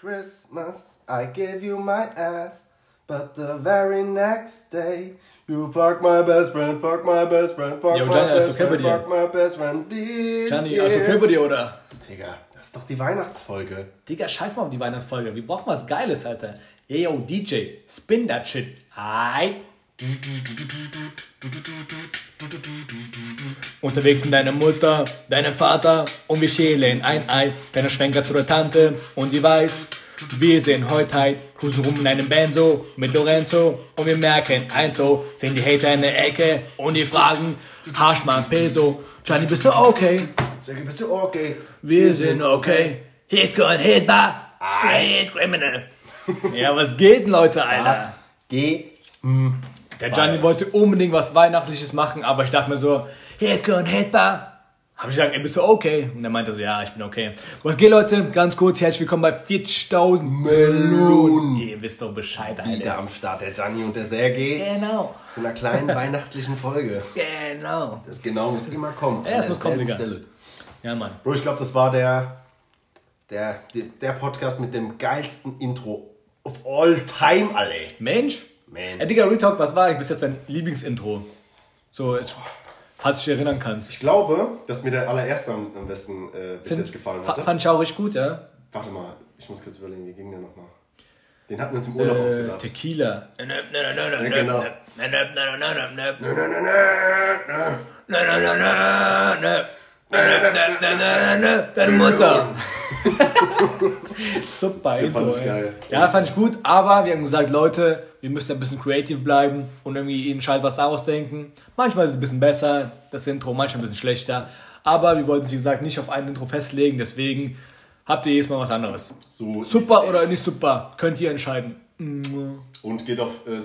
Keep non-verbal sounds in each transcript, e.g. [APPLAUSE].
Christmas, I give you my ass. But the very next day, you fuck my best friend, fuck my best friend, fuck Yo, my Gianni, alles best okay friend, fuck my best friend. Gianni, alles okay bei dir, oder? Digga, das ist doch die Weihnachtsfolge. Digga, scheiß mal auf die Weihnachtsfolge. Wir brauchen was Geiles, Alter. Ey, yo, DJ, spin that shit. Aight. Unterwegs mit deiner Mutter, deinem Vater und wir schälen ein Ei. Deine Schwenker zu der Tante und sie weiß, wir sind heute halt, cruisen rum in einem Benzo mit Lorenzo und wir merken, eins so, sehen die Hater in der Ecke und die fragen, ein Peso? Gianni, bist du okay? Sag, bist du okay? Wir sind okay. He's going hit bar. Street criminal. Ja, was geht denn, Leute, Alter? Was? Geh. Der Gianni wollte unbedingt was Weihnachtliches machen, aber ich dachte mir so, he's going hit bar. Hab ich gesagt, ey, bist du okay? Und er meinte so, ja, ich bin okay. Was geht, Leute? Ganz kurz, herzlich willkommen bei 40.000 Melonen. Ihr wisst doch Bescheid, Wieder Alter. am Start, der Gianni und der Sergej. Genau, Zu einer kleinen [LAUGHS] weihnachtlichen Folge. genau. Das genau muss immer kommen. Ja, das muss kommen, Digga. Ja, Mann. Bro, ich glaube, das war der, der, der, der Podcast mit dem geilsten Intro of all time, alle. Mensch? Man. Ey, Digga, Retalk, was war eigentlich bis jetzt dein Lieblingsintro? So, jetzt, falls du dich erinnern kannst. Ich glaube, dass mir der allererste am, am besten äh, bis jetzt gefallen fa- hatte. Fand ich auch richtig gut, ja. Warte mal, ich muss kurz überlegen, wie ging der nochmal? Den hatten wir uns im Urlaub Äh, ausgedacht. Tequila. Ja, genau. Deine Mutter. [LAUGHS] Super Intro. fand ich geil. Ja, fand ich gut, aber wir haben gesagt, Leute, wir müssen ein bisschen creative bleiben und irgendwie jeden Scheiß was daraus denken. Manchmal ist es ein bisschen besser, das Intro, manchmal ein bisschen schlechter. Aber wir wollten uns, wie gesagt, nicht auf ein Intro festlegen, deswegen habt ihr jedes Mal was anderes. So Super oder nicht super, könnt ihr entscheiden. Und geht auf äh,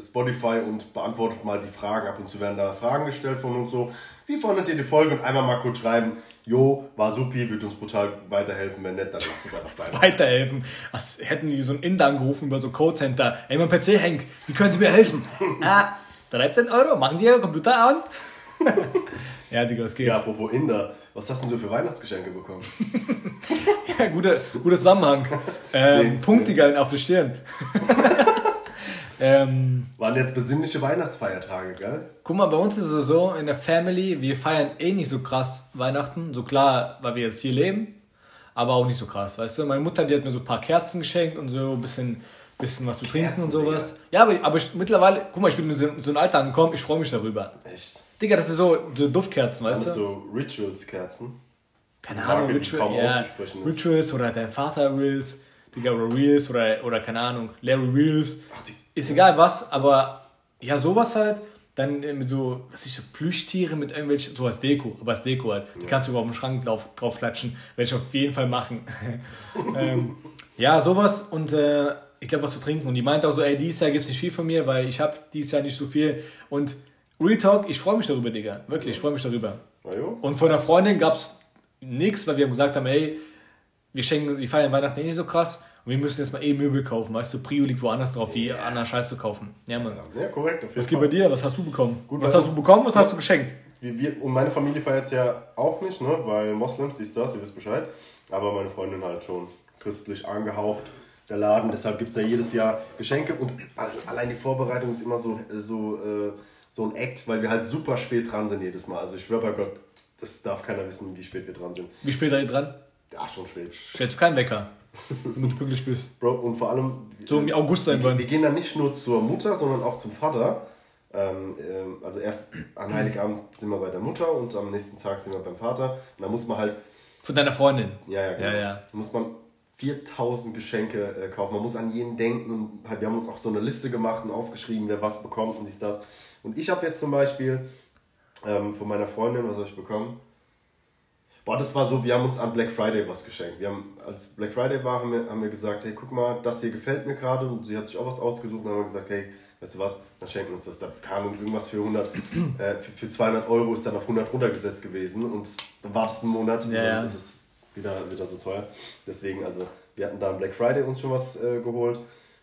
Spotify und beantwortet mal die Fragen. Ab und zu werden da Fragen gestellt von uns so. Wie fandet ihr die Folge? Und einmal mal kurz schreiben, jo, war supi, wird uns brutal weiterhelfen. Wenn nicht, dann lasst es einfach sein. [LAUGHS] weiterhelfen. Als hätten die so einen Inder angerufen über so Codecenter. Ey, mein PC hängt. Wie können Sie mir helfen? [LAUGHS] ah, 13 Euro. Machen Sie Ihr Computer an? [LAUGHS] ja, Digga, das geht. Ja, Ja. apropos Inder, was hast du denn so für Weihnachtsgeschenke bekommen? guter, guter Zusammenhang. Ähm, Nee. Punkt, Digga, auf die Stirn. Ähm, Waren jetzt besinnliche Weihnachtsfeiertage, gell? guck mal, bei uns ist es so, in der Family, wir feiern eh nicht so krass Weihnachten. So klar, weil wir jetzt hier leben. Aber auch nicht so krass, weißt du? Meine Mutter, die hat mir so ein paar Kerzen geschenkt und so ein bisschen, bisschen was zu trinken Kerzen, und sowas. Ja, aber, aber ich, mittlerweile, guck mal, ich bin in so, in so ein Alter angekommen, ich freue mich darüber. Echt? Digga, das ist so, so Duftkerzen, weißt du? so Rituals-Kerzen. keine Ahnung, Ritual, ja. Rituals oder dein Vater Reels, Digga, oder Reels oder, oder keine Ahnung, Larry Reels. Ach, die, Ist egal was, aber ja, sowas halt. Dann mit so, was ist so, Plüschtiere mit irgendwelchen, sowas Deko, aber als Deko halt. Die kannst du über auf dem Schrank drauf, drauf klatschen. Werde ich auf jeden Fall machen. [LAUGHS] ähm, ja, sowas und äh, ich glaube, was zu trinken. Und die meint auch so, ey, dieses Jahr gibt es nicht viel von mir, weil ich habe dieses Jahr nicht so viel. Und Retalk, ich freue mich darüber, Digga. Wirklich, ich freue mich darüber. Und von einer Freundin gab es nichts, weil wir haben gesagt haben, ey, wir schenken, wir feiern Weihnachten eh nicht so krass und wir müssen jetzt mal eh Möbel kaufen, weißt du, Prio liegt woanders drauf, wie anderen Scheiß zu kaufen. Ja, Mann. Ja, korrekt. Was geht bei dir? Was hast du bekommen? Gut, was hast du bekommen? Was hast du geschenkt? Wir, wir, und meine Familie feiert es ja auch nicht, ne? weil Moslems, dies, das, ihr wisst Bescheid. Aber meine Freundin halt schon christlich angehaucht, der Laden. Deshalb gibt es ja jedes Jahr Geschenke. Und allein die Vorbereitung ist immer so, so, äh, so ein Act, weil wir halt super spät dran sind jedes Mal. Also ich schwöre bei Gott, das darf keiner wissen, wie spät wir dran sind. Wie spät seid ihr dran? Ja, schon spät. Stellst du keinen Wecker, [LAUGHS] damit du pünktlich bist. Bro, und vor allem... So im August wir, irgendwann. wir gehen dann nicht nur zur Mutter, sondern auch zum Vater. Ähm, ähm, also erst an Heiligabend sind wir bei der Mutter und am nächsten Tag sind wir beim Vater. Und da muss man halt Von deiner Freundin. Ja, ja, genau. Ja, ja. Da muss man 4000 Geschenke äh, kaufen. Man muss an jeden denken. Halt, wir haben uns auch so eine Liste gemacht und aufgeschrieben, wer was bekommt und dies, das. Und ich habe jetzt zum Beispiel ähm, von meiner Freundin, was habe ich bekommen? Boah, das war so, wir haben uns an Black Friday was geschenkt. Wir haben, als Black Friday war, haben wir, haben wir gesagt, hey, guck mal, das hier gefällt mir gerade. Und sie hat sich auch was ausgesucht. Und haben wir gesagt, hey, weißt du was, dann schenken wir uns das. Da kam irgendwas für 100, [CLEARS THROAT] äh, für, für 200 Euro ist dann auf 100 runtergesetzt gewesen. Und dann wartest du einen Monat und Ja, ja. dann ist es wieder, wieder so teuer. Deswegen, also, wir hatten da am Black Friday uns schon was äh, geholt.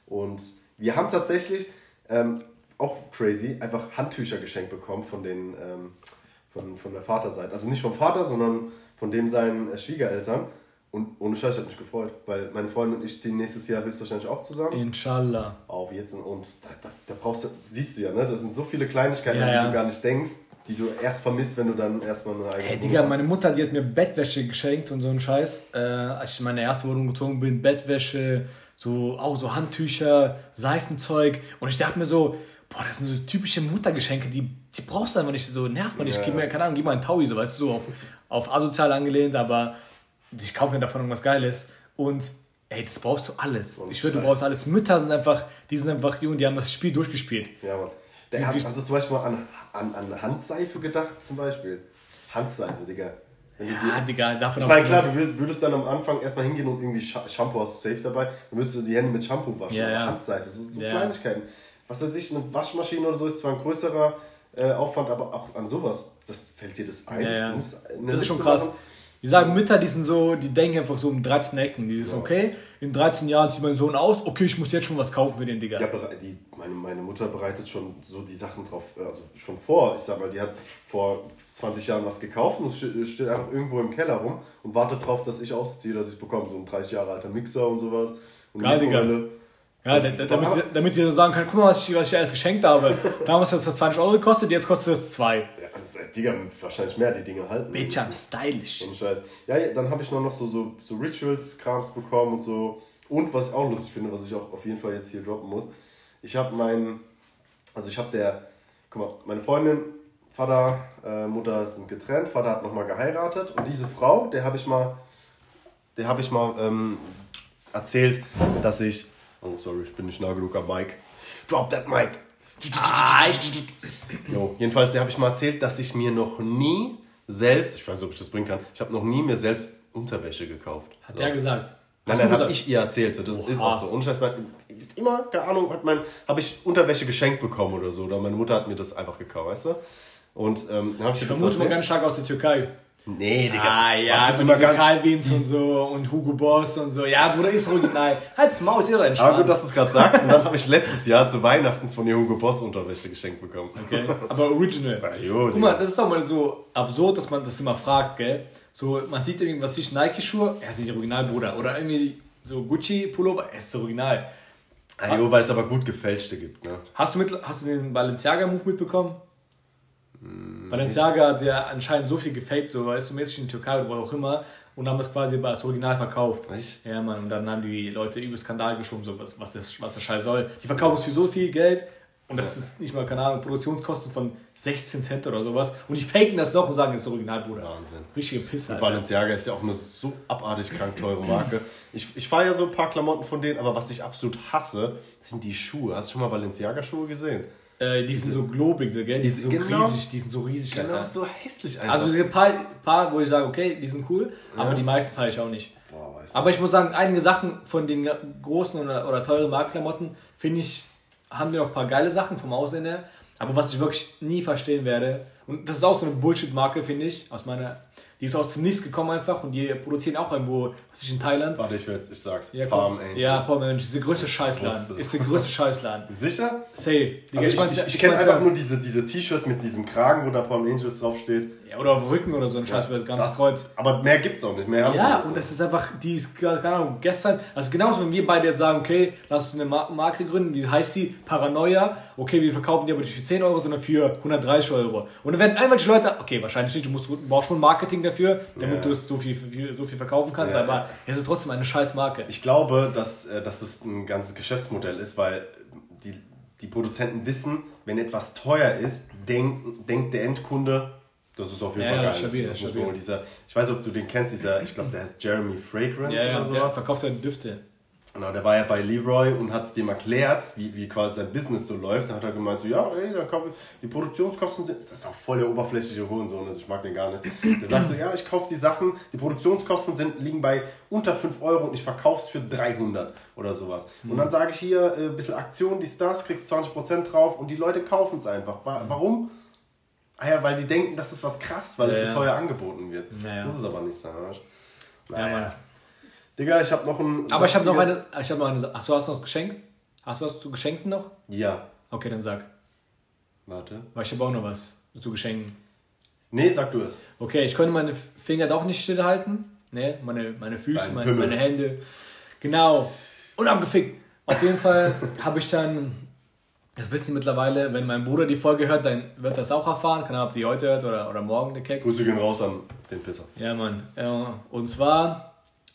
Und wir haben tatsächlich, ähm, auch crazy, einfach Handtücher geschenkt bekommen von den, ähm, von, von der Vaterseite. Also nicht vom Vater, sondern von dem seinen äh, Schwiegereltern. Und ohne Scheiß, ich habe mich gefreut, weil meine Freundin und ich ziehen nächstes Jahr höchstwahrscheinlich auch zusammen. Inshallah. Auf jetzt und da, da, da brauchst du, siehst du ja, ne? Das sind so viele Kleinigkeiten, Ja, die ja. du gar nicht denkst, die du erst vermisst, wenn du dann erstmal eine eigene Ey, Digga, hast. meine Mutter, die hat mir Bettwäsche geschenkt und so ein Scheiß. Äh, als ich in meine erste Wohnung gezogen bin, Bettwäsche, so auch so Handtücher, Seifenzeug. Und ich dachte mir so, boah, das sind so typische Muttergeschenke, die, die brauchst du einfach nicht, so nervt man nicht. Ja. Gib mir, keine Ahnung, gib mal einen Taui, so, weißt du, so auf, auf asozial angelehnt, aber ich kaufe mir davon irgendwas Geiles. Und ey, das brauchst du alles. Und ich schwöre, du brauchst alles. Mütter sind einfach, die sind einfach jung, die haben das Spiel durchgespielt. Ja, Mann. Der hat also zum Beispiel mal an, an, an Handseife gedacht, zum Beispiel. Handseife, Digga. Wenn Ja, Digga, davon Ich meine, klar, du würdest, würdest dann am Anfang erstmal hingehen und irgendwie Shampoo hast du safe dabei. Dann würdest du die Hände mit Shampoo waschen. Ja, ja. Handseife, das ist so Ja. Kleinigkeiten. Was weiß ich, eine Waschmaschine oder so ist zwar ein größerer äh, Aufwand, aber auch an sowas, das fällt dir das ein. Ja, ja. Das ist schon Liste krass. machen. Die sagen Mütter, die sind so, die denken einfach so um 13 Ecken. Die ist okay, in 13 Jahren zieht mein Sohn aus, okay, ich muss jetzt schon was kaufen für den Digga. Ja, die, meine, meine Mutter bereitet schon so die Sachen drauf, äh, also schon vor. Ich sag mal, die hat vor 20 Jahren was gekauft und steht einfach irgendwo im Keller rum und wartet drauf, dass ich ausziehe, dass ich bekomme. So ein 30 Jahre alter Mixer und sowas. Und Geil, Digga. Ja, da, da, damit, sie- damit sie dann sagen können, guck mal, was ich, was ich alles geschenkt habe. Damals hat es für 20 Euro gekostet, jetzt kostet es 2. Ja, das ist, äh, Digga, wahrscheinlich mehr, die Dinge halten. Bitch, I'm stylish. So ein Scheiß. Ja, ja, dann habe ich noch, noch so, so, so Rituals-Krams bekommen und so. Und was ich auch lustig finde, was ich auch auf jeden Fall jetzt hier droppen muss. Ich habe meinen, also ich habe der, guck mal, meine Freundin, Vater, äh, Mutter sind getrennt, Vater hat nochmal geheiratet und diese Frau, der habe ich mal, der habe ich mal ähm, erzählt, dass ich, oh sorry, ich bin nicht nah genug am Mic. Drop that mic. Jo, jedenfalls, habe ich mal erzählt, dass ich mir noch nie selbst, ich weiß nicht, ob ich das bringen kann, ich habe noch nie mir selbst Unterwäsche gekauft. Hat So. der gesagt. Nein, nein, habe ich ihr erzählt. So, das ist Oha. auch so. Und ich weiß, mein, immer, keine Ahnung, hat mein, habe ich Unterwäsche geschenkt bekommen oder so. Oder meine Mutter hat mir das einfach gekauft, weißt du? Und ähm, dann habe ich Ich das vermute mal ganz stark aus der Türkei. Nee, Digga. Ah ja, mit immer ganz, Calvins und so und Hugo Boss und so. Ja, Bruder, ist original. Halt's Maul, ist doch entspannt. aber gut, dass du es gerade sagst. Und dann habe ich letztes Jahr zu Weihnachten von ihr Hugo Boss Unterwäsche geschenkt bekommen. Okay, aber original. jo, Guck mal, das ist doch mal so absurd, dass man das immer fragt, gell? So, man sieht irgendwas wie Nike-Schuhe, er ist nicht original, Bruder. Oder irgendwie so Gucci-Pullover, er ist original. Ah, jo, weil es aber gut gefälschte gibt, ne? Hast du, mit, hast du den Balenciaga-Move mitbekommen? Hm, Balenciaga hat ja anscheinend so viel gefaked, so weißt du, mäßig in der Türkei oder wo auch immer, und haben es quasi als Original verkauft. Echt? Ja, Mann, und dann haben die Leute übel Skandal geschoben, so was, was, das, was der Scheiß soll. Die verkaufen es für so viel Geld und das ist nicht mal, keine Ahnung, Produktionskosten von 16 Cent oder sowas. Und die faken das noch und sagen, das ist Original, Bruder. Wahnsinn. Richtige Pisse, Alter. Balenciaga ist ja auch eine so abartig krank teure Marke. Ich, ich fahre ja so ein paar Klamotten von denen, aber was ich absolut hasse, sind die Schuhe. Hast du schon mal Balenciaga-Schuhe gesehen? Äh, die sind so globig, so, gell? Die sind so genau. riesig, die sind so riesig, Genau, Alter. so hässlich einfach. Also es gibt ein paar, paar, wo ich sage, okay, die sind cool, aber die meisten feiere ich auch nicht. Boah. Aber ich muss sagen, einige Sachen von den großen oder, oder teuren Marktklamotten, finde ich, haben wir noch ein paar geile Sachen vom Aussehen her. Aber was ich wirklich nie verstehen werde, und das ist auch so eine Bullshit-Marke, finde ich, aus meiner, die ist aus dem Nichts gekommen einfach und die produzieren auch irgendwo, was ist in Thailand. Warte, ich, werd- ich sag's. Ja, Palm. Angel. Ja, Palm Angel, ist der größte Scheißladen. Ist der größte Scheißladen. Sicher? Safe. Digga, Also ich, mein's- ich, ich kenne einfach nur diese, diese T-Shirts mit diesem Kragen, wo da Palm Angels draufsteht. Ja, oder auf dem Rücken oder so ein Scheiß über das ganze Das- Kreuz. Aber mehr gibt's auch nicht. Mehr haben Ja, die und das ist einfach, die ist, keine Ahnung, gestern, also genauso, wenn wir beide jetzt sagen, okay, lass uns eine Mar- Marke gründen, wie heißt die? Paranoia, okay, wir verkaufen die aber nicht für 10 Euro, sondern für 130 Euro. Und dann werden irgendwelche Leute, okay, wahrscheinlich nicht, du, musst, brauchst schon Marketing dafür, damit Ja. du es so viel, so viel verkaufen kannst, Ja. aber es ist trotzdem eine scheiß Marke. Ich glaube, dass, äh, dass es ein ganzes Geschäftsmodell ist, weil die, die Produzenten wissen, wenn etwas teuer ist, denk, denkt der Endkunde, das ist auf jeden Ja, Fall ja, geil. stabil, das ist stabil. dieser, ich weiß nicht, ob du den kennst, dieser, ich glaube, der heißt Jeremy Fragrance ja, ja, oder der sowas. verkauft ja Düfte. Genau, der war ja bei Leroy und hat es dem erklärt, wie, wie quasi sein Business so läuft. Dann hat er gemeint, so, ja, ey, dann kaufe ich, die Produktionskosten sind, das ist auch voll der oberflächliche Hurensohn, also ich mag den gar nicht. Der sagt so, ja, ich kaufe die Sachen, die Produktionskosten sind, liegen bei unter 5 Euro und ich verkaufe es für 300 oder sowas. Und dann sage ich hier, äh, ein bisschen Aktion, dies, das, kriegst 20% drauf und die Leute kaufen es einfach. Wa- Warum? Ah ja, weil die denken, das ist was krass, weil es Ja, so ja. teuer angeboten wird. Ja, ja. Muss es aber nicht sein. oder? Ja, Naja. Mann. Digga, ich habe noch ein. Aber ich habe noch eine, ich habe noch eine, ach, du hast noch was geschenkt? Hast du was zu Geschenken noch? Ja, Okay, dann sag. warte. Weil ich habe auch noch was zu Geschenken. Nee, sag du es. Okay, ich konnte meine Finger doch nicht stillhalten. Ne, meine, meine Füße, meine, meine Hände. Genau. Und abgefickt. Auf jeden Fall habe ich dann, das wissen die mittlerweile, wenn mein Bruder die Folge hört, dann wird das auch erfahren. Keine Ahnung, ob die heute hört oder, oder morgen, der Keck. Grüße gehen raus an den Pisser. Ja, Mann. Und zwar,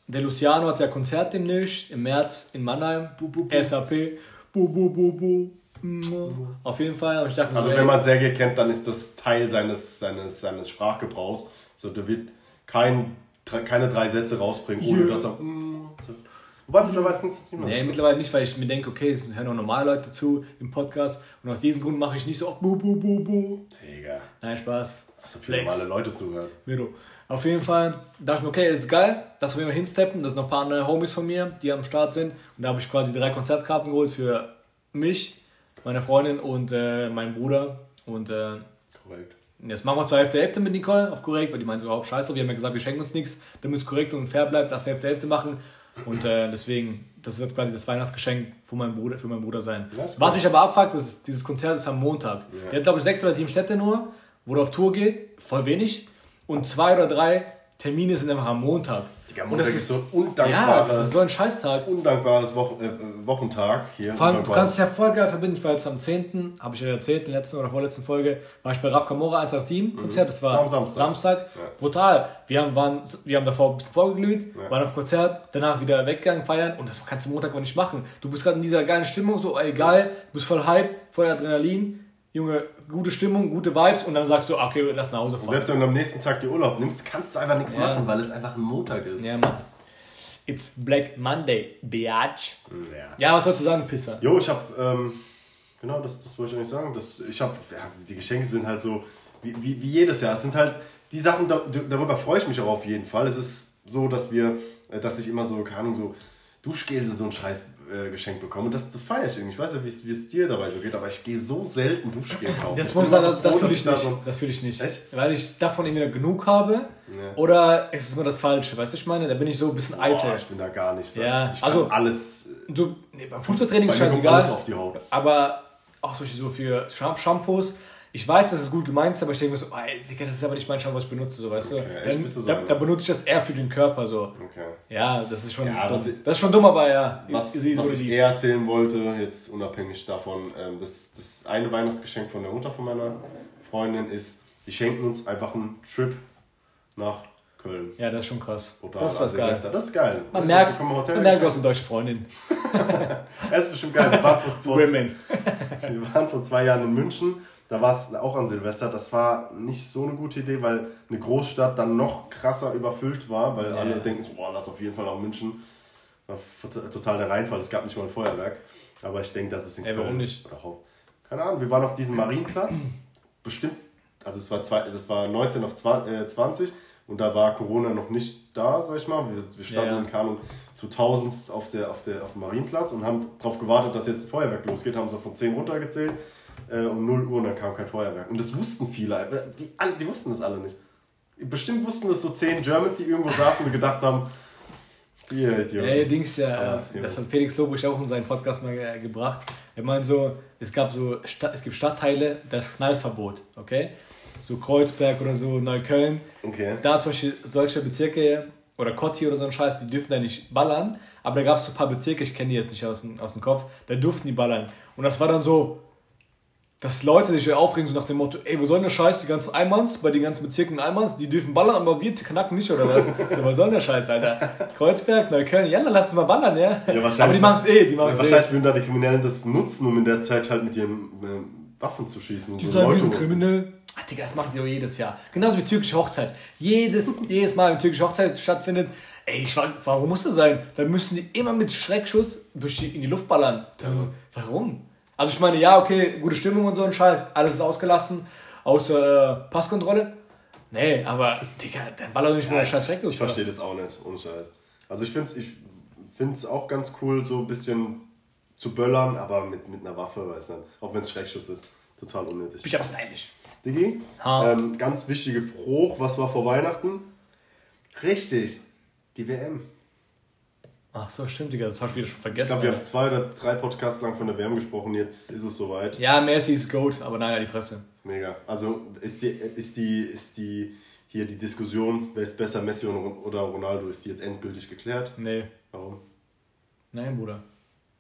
der Luciano hat ja Konzert demnächst im März in Mannheim. SAP. Bu, bu, bu, bu. Mm. Auf jeden Fall. Und ich dachte, Also so, wenn man Sergej kennt, dann ist das Teil seines, seines, seines Sprachgebrauchs. So, der wird kein, keine drei Sätze rausbringen, ohne Yeah. dass er... mm, so. Wobei mittlerweile kannst es nicht mehr Nee, mittlerweile nicht, weil ich mir denke, okay, es hören auch normale Leute zu im Podcast. Und aus diesem Grund mache ich nicht so, bu, bu, bu, bu. Digga, Nein, Spaß. so viele normale Leute zuhören. Miro. Auf jeden Fall dachte ich mir, okay, das ist geil, dass wir immer hinsteppen. Das sind noch ein paar andere Homies von mir, die am Start sind. Und da habe ich quasi drei Konzertkarten geholt für mich, meine Freundin und äh, meinen Bruder. Und äh, Korrekt. jetzt machen wir zwar Hälfte Hälfte mit Nicole auf korrekt, weil die meinte überhaupt scheiß drauf. Wir haben ja gesagt, wir schenken uns nichts, damit es korrekt und fair bleibt, lass Hälfte Hälfte machen. Und äh, deswegen, das wird quasi das Weihnachtsgeschenk von meinem Bruder, für meinen Bruder sein. Was mich aber abfuckt, ist, dieses Konzert ist am Montag. Ja. Der hat, glaube ich, sechs oder sieben Städte nur, wo er auf Tour geht, voll wenig. Und zwei oder drei Termine sind einfach am Montag. Digga, und Montag das ist, ist, so ja, undankbare, das ist so ein Scheißtag. undankbares Wochen, äh, Wochentag hier. Vor allem, du Undankbar. kannst es ja voll geil verbinden. Ich war jetzt am 10., habe ich ja erzählt, in der letzten oder vorletzten Folge, war ich bei Raf Kamora 187 Konzert. Das war War am Samstag. Samstag. Ja. Brutal. Wir haben, waren, wir haben davor ein bisschen vorgeglüht, Ja. waren auf Konzert, danach wieder weggegangen, feiern und das kannst du Montag auch nicht machen. Du bist gerade in dieser geilen Stimmung, so ey, geil, du bist voll Hype, voll Adrenalin, Junge, gute Stimmung, gute Vibes und dann sagst du, ah, okay, lass nach Hause fahren. Selbst wenn du am nächsten Tag dir Urlaub nimmst, kannst du einfach nichts Ja. machen, weil es einfach ein Montag ist. ja, Mann. It's Black Monday, biatch. Ja. Ja, was sollst du sagen, Pisser? Jo, ich habe, ähm, genau, das, das wollte ich eigentlich sagen. Das, ich habe, ja, die Geschenke sind halt so, wie, wie, wie jedes Jahr. Es sind halt die Sachen, da, darüber freue ich mich auch auf jeden Fall. Es ist so, dass wir, äh, dass ich immer so, keine Ahnung, so Duschgel, so ein scheiß äh, Geschenk bekomme. Und das, das feiere ich irgendwie. Ich weiß ja, wie es dir dabei so geht, aber ich gehe so selten Duschgel kaufen. Das Ich muss ich immer sagen, das froh, fühle ich da nicht. so- Das fühle ich nicht. Echt? Weil ich davon entweder genug habe Ja. oder es ist mir das Falsche. Weißt du, ich meine? Da bin ich so ein bisschen eitel. Boah, ich bin da gar nicht. Ja, ich kann also- alles. Du, nee, beim Fußballtraining ist alles scheißegal. auf die Haut. Aber auch so für Sham- Shampoos. Ich weiß, dass es gut gemeint ist, aber ich denke mir so, ey, Digga, das ist aber nicht mein Shampoo, was ich benutze, so, weißt Okay, du? Dann, so da, da benutze ich das eher für den Körper, so. Okay. Ja, das ist schon Ja, ich- das ist schon dumm, aber ja. Was, was ich eher erzählen wollte, jetzt unabhängig davon, ähm, das, das eine Weihnachtsgeschenk von der Mutter von meiner Freundin ist, die schenken uns einfach einen Trip nach Köln. Ja, das ist schon krass. Brutal, das ist was geil. Das ist geil. Man Also, merkt, man merkt, du hast eine deutsche Freundin. [LAUGHS] Das ist bestimmt geil. Wir waren vor, [LAUGHS] vor, [LAUGHS] wir waren vor zwei Jahren in München. Da war es auch an Silvester. Das war nicht so eine gute Idee, weil eine Großstadt dann noch krasser überfüllt war, weil Ja. alle denken, so, boah, lass auf jeden Fall nach München. War total der Reinfall. Es gab nicht mal ein Feuerwerk. Aber ich denke, das ist in Ey, Köln. warum nicht? Oder Keine Ahnung, wir waren auf diesem Marienplatz. [CLEARS THROAT] Bestimmt, also es war, zwei, das war 19 auf 20, äh, 20 und da war Corona noch nicht da, sag ich mal. Wir, wir standen Ja, in Kanon zu tausendst auf, der, auf, der, auf dem Marienplatz und haben darauf gewartet, dass jetzt ein Feuerwerk losgeht. Haben so von 10 runtergezählt äh, um 0 Uhr und dann kam kein Feuerwerk. Und das wussten viele. äh, Die, alle, die wussten das alle nicht. Bestimmt wussten das so 10 Germans, die irgendwo saßen und gedacht haben, ihr Idioten. Ja, ihr Dings ja, Ja, äh, das hat Felix Lobusch auch in seinem Podcast mal äh, gebracht. Er meint so, es gab so, Sta es gibt Stadtteile, das ist Knallverbot, okay? So Kreuzberg oder so, Neukölln. Okay. Da zum Beispiel solche Bezirke oder Kotti oder so ein Scheiß, die dürfen da nicht ballern. Aber da gab es so ein paar Bezirke, ich kenne die jetzt nicht aus dem, aus dem Kopf, da durften die ballern. Und das war dann so, dass Leute sich aufregen, so nach dem Motto, ey, wo soll denn der Scheiß, die ganzen Einmanns, bei den ganzen Bezirken Einmanns, die dürfen ballern, aber wir knacken nicht, oder was? [LAUGHS] so, was soll denn der Scheiß, Alter? Kreuzberg, Neukölln, ja, dann lass es mal ballern, ja? Ja, wahrscheinlich- aber die machen es eh, die machen es eh. Wahrscheinlich würden da die Kriminellen das nutzen, um in der Zeit halt mit ihren äh, Waffen zu schießen. Die so wir sind um- kriminell. Ah, Digga, das machen die doch jedes Jahr. Genauso wie türkische Hochzeit. Jedes, [LAUGHS] jedes Mal, wenn türkische Hochzeit stattfindet, ey, ich war, warum muss das sein? Dann müssen die immer mit Schreckschuss durch die, in die Luft ballern. Das ist, warum? Also ich meine, ja, okay, gute Stimmung und so ein Scheiß, alles ist ausgelassen, außer äh, Passkontrolle. Nee, aber, Digga, dann ballert doch nicht mehr der scheiß Schreckschuss. Ich verstehe das auch nicht, ohne Scheiß. Also ich finde es ich find's auch ganz cool, so ein bisschen zu böllern, aber mit, mit einer Waffe, weiß nicht. Auch wenn es Schreckschuss ist. Total unnötig. Bin ich aber stylisch. Digi, Ha. ähm, ganz wichtige Frucht, was war vor Weihnachten? Richtig, die WM. Ach so, stimmt, Digga, das hab ich wieder schon Ich vergessen. glaube, wir haben zwei oder drei Podcasts lang von der WM gesprochen, jetzt ist es soweit. ja, Messi ist Goat, aber nein, die Fresse. Mega. Also ist die, ist die, ist die hier die Diskussion, wer ist besser, Messi oder Ronaldo, ist die jetzt endgültig geklärt? Nee. Warum? Nein, Bruder.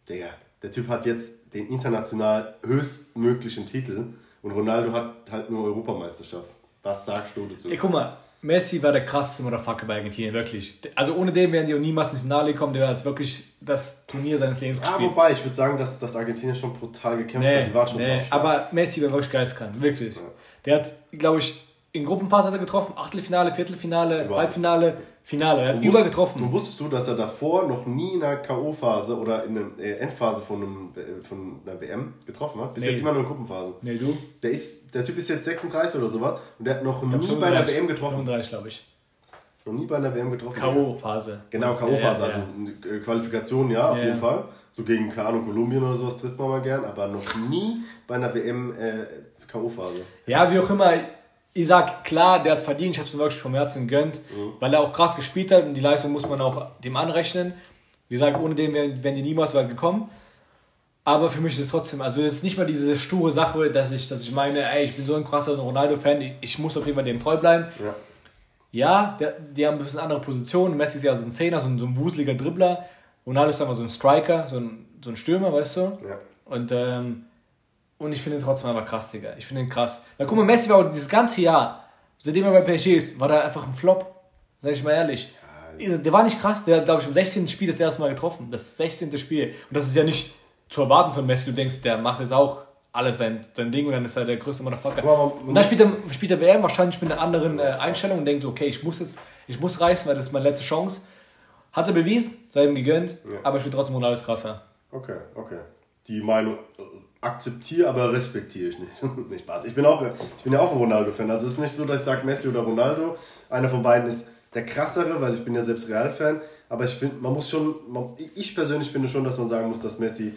Digga, der Typ hat jetzt den international höchstmöglichen Titel und Ronaldo hat halt nur Europameisterschaft. Was sagst du dazu? Ey, guck mal, Messi war der krasseste Motherfucker bei Argentinien, wirklich. Also ohne den wären die auch niemals ins Finale gekommen, der hat jetzt wirklich das Turnier seines Lebens gespielt. Ja, wobei, ich würde sagen, dass, dass Argentinien schon brutal gekämpft nee, hat. Die war schon nee, aber Messi war wirklich geistkrank, wirklich. Ja. Der hat, glaube ich, in Gruppenphase hat er getroffen, Achtelfinale, Viertelfinale, Überall. Halbfinale, Finale. Er hat überall getroffen. Und wusstest du, dass er davor noch nie in der K.O.-Phase oder in der äh, Endphase von, einem, äh, von einer WM getroffen hat? Bis nee. jetzt immer nur in Gruppenphase. Nee, du? Der, ist, der Typ ist jetzt 36 oder sowas und der hat noch nie 35, bei einer WM getroffen. 35, glaube ich. Noch nie bei einer WM getroffen. K.O.-Phase. Genau, K.O.-Phase. Ja, ja, also äh, Qualifikation, ja, auf jeden Fall. So gegen Kano, Kolumbien oder sowas trifft man mal gern, aber noch nie bei einer WM äh, K.O.-Phase. Ja, wie auch immer ich sag, klar, der hat es verdient, ich habe es ihm wirklich vom Herzen gegönnt, mhm. weil er auch krass gespielt hat und die Leistung muss man auch dem anrechnen. Wie gesagt, ohne den wären, wären die niemals weit gekommen. Aber für mich ist es trotzdem, also es ist nicht mal diese sture Sache, dass ich, dass ich meine, ey, ich bin so ein krasser Ronaldo-Fan, ich, ich, muss auf jeden Fall dem treu bleiben. Ja, ja der, die haben ein bisschen andere Positionen. Messi ist ja so ein Zehner, so ein, so ein wuseliger Dribbler. Ronaldo ist einfach so ein Striker, so ein, so ein Stürmer, weißt du? Ja. Und ähm, und ich finde ihn trotzdem einfach krass, Digga. Ich finde ihn krass. Weil guck mal, Messi war dieses ganze Jahr, seitdem er bei PSG ist, war da einfach ein Flop. Sag ich mal ehrlich. Ja. Der war nicht krass. Der hat, glaube ich, im 16. Spiel das erste Mal getroffen. Das 16. Spiel. Und das ist ja nicht zu erwarten von Messi. Du denkst, der macht jetzt auch alles sein, sein Ding und dann ist er der größte Motherfucker. Und dann spielt er, spielt er WM wahrscheinlich mit einer anderen äh, Einstellung und denkt so, okay, ich muss es, ich muss reißen, weil das ist meine letzte Chance. Hat er bewiesen, sei ihm gegönnt, ja. aber ich finde trotzdem Ronaldo krasser. Okay, okay. Die Meinung akzeptiere, aber respektiere ich nicht. [LAUGHS] nicht Spaß. Ich bin, auch, ich bin ja auch ein Ronaldo-Fan. Also es ist nicht so, dass ich sage Messi oder Ronaldo. Einer von beiden ist der krassere, weil ich bin ja selbst Real-Fan. Aber ich finde, man muss schon, man, ich persönlich finde schon, dass man sagen muss, dass Messi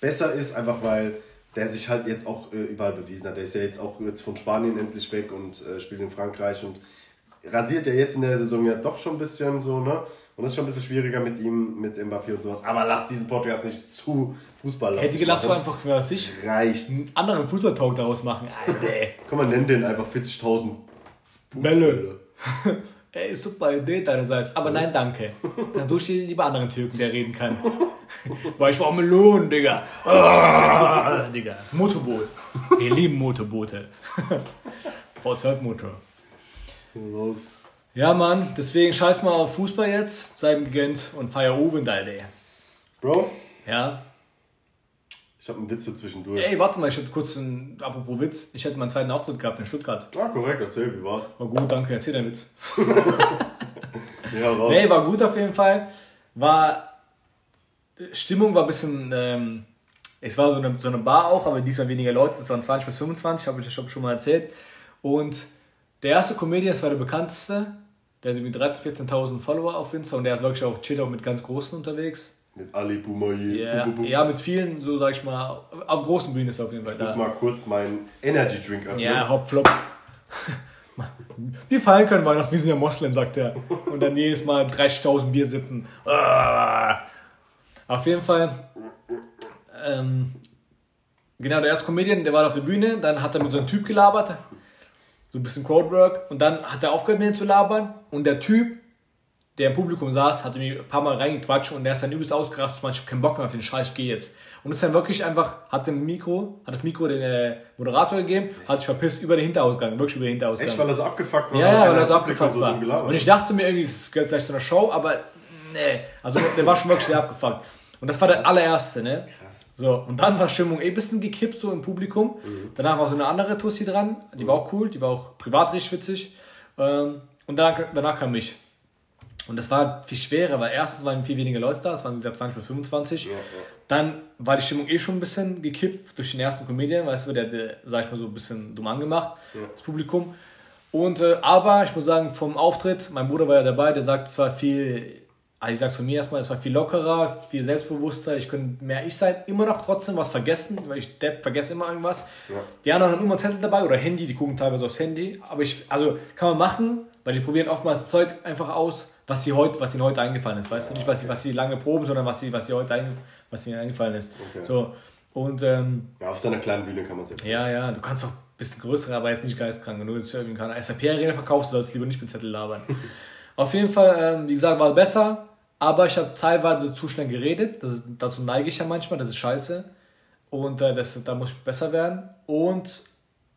besser ist, einfach weil der sich halt jetzt auch äh, überall bewiesen hat. Der ist ja jetzt auch jetzt von Spanien endlich weg und äh, spielt in Frankreich und rasiert ja jetzt in der Saison ja doch schon ein bisschen so, ne? Und es ist schon ein bisschen schwieriger mit ihm, mit Mbappé und sowas. Aber lass diesen Podcast nicht zu Fußball lassen. Hätte gelassen einfach was ich reicht. einen anderen Fußballtalk daraus machen. Alter. Komm, man nennt den einfach 40.000 Bälle. [LAUGHS] Ey, super Idee deinerseits. Aber nein, danke. Dann suche ich lieber anderen Türken, der reden kann. [LAUGHS] Weil ich brauche Melonen, Digga. [LAUGHS] Digga. Motorboot. Wir lieben Motorboote. V12-Motor. Los. Ja, Mann, deswegen scheiß mal auf Fußball jetzt, sei ihm gegönnt und feier Uwe in deine Bro? Ja? Ich habe einen Witz zwischendurch. Ey, warte mal, ich hätte kurz einen, apropos Witz, ich hätte meinen zweiten Auftritt gehabt in Stuttgart. Ah, korrekt, erzähl, wie war's? War gut, danke, erzähl deinen Witz. [LAUGHS] ja, raus. Nee, war gut auf jeden Fall. War, Stimmung war ein bisschen, ähm, es war so eine, so eine Bar auch, aber diesmal weniger Leute, es waren 20 bis 25, habe ich das schon mal erzählt. Und der erste Comedian, das war der bekannteste, der hat irgendwie 13.000, 14.000 Follower auf Insta und der ist wirklich auch chillt auch mit ganz Großen unterwegs. Mit Ali Boumaier. Yeah. Ja, mit vielen, so sag ich mal, auf großen Bühnen ist er auf jeden Fall ich da. Ich muss mal kurz meinen Energy Drink öffnen. Ja, Hauptflop. Wir feiern können Weihnachten, wir sind ja Moslem, sagt er. Und dann jedes Mal 30.000 Bier sippen. Ah. Auf jeden Fall. Ähm, genau, der erste Comedian, der war auf der Bühne, dann hat er mit so einem Typ gelabert, so ein bisschen Codework und dann hat er aufgehört mit ihm zu labern und der Typ, der im Publikum saß, hat mir ein paar Mal reingequatscht und der ist dann übelst ausgerastet, ich hab keinen Bock mehr auf den Scheiß, ich geh jetzt. Und ist dann wirklich einfach, hat dem Mikro, hat das Mikro den äh, Moderator gegeben, hat sich verpisst über den Hinterausgang, wirklich über den Hinterausgang. Echt, weil er so abgefuckt war? Ja, ja, weil er so abgefuckt war. Und ich dachte mir irgendwie, das gehört vielleicht zu einer Show, aber nee, also der war schon wirklich sehr abgefuckt. Und das war der allererste, ne? So, und dann war Stimmung eh ein bisschen gekippt, so im Publikum. Mhm. Danach war so eine andere Tussi dran, die mhm. war auch cool, die war auch privat richtig witzig. Ähm, und danach, danach kam ich. Und das war viel schwerer, weil erstens waren viel weniger Leute da, es waren gesagt 20 bis 25. Ja, ja. Dann war die Stimmung eh schon ein bisschen gekippt durch den ersten Comedian, weißt du, der, der sag ich mal so ein bisschen dumm angemacht, ja. das Publikum. Und, äh, aber ich muss sagen, vom Auftritt, mein Bruder war ja dabei, der sagt, es war viel also ich sag's von mir erstmal, es war viel lockerer, viel selbstbewusster, ich könnte mehr ich sein, immer noch trotzdem was vergessen, weil ich Depp vergesse immer irgendwas. Ja. Die anderen haben immer Zettel dabei oder Handy, die gucken teilweise aufs Handy, aber ich, also kann man machen, weil die probieren oftmals Zeug einfach aus, was sie heute, was ihnen heute eingefallen ist, weißt ja, du, nicht was sie, was sie lange proben, sondern was sie, was sie heute ein, was ihnen eingefallen ist. Okay. So und ähm, ja, auf so einer kleinen Bühne kann man es ja. Ja, ja, du kannst doch bisschen größere, aber jetzt nicht geistkrank. Wenn du jetzt irgendwie keine SAP-Arena verkaufst, sollst du lieber nicht mit Zettel labern. [LAUGHS] Auf jeden Fall, ähm, wie gesagt, war besser, aber ich habe teilweise zu schnell geredet. Das ist, dazu neige ich ja manchmal, das ist scheiße. Und äh, das, da muss ich besser werden. Und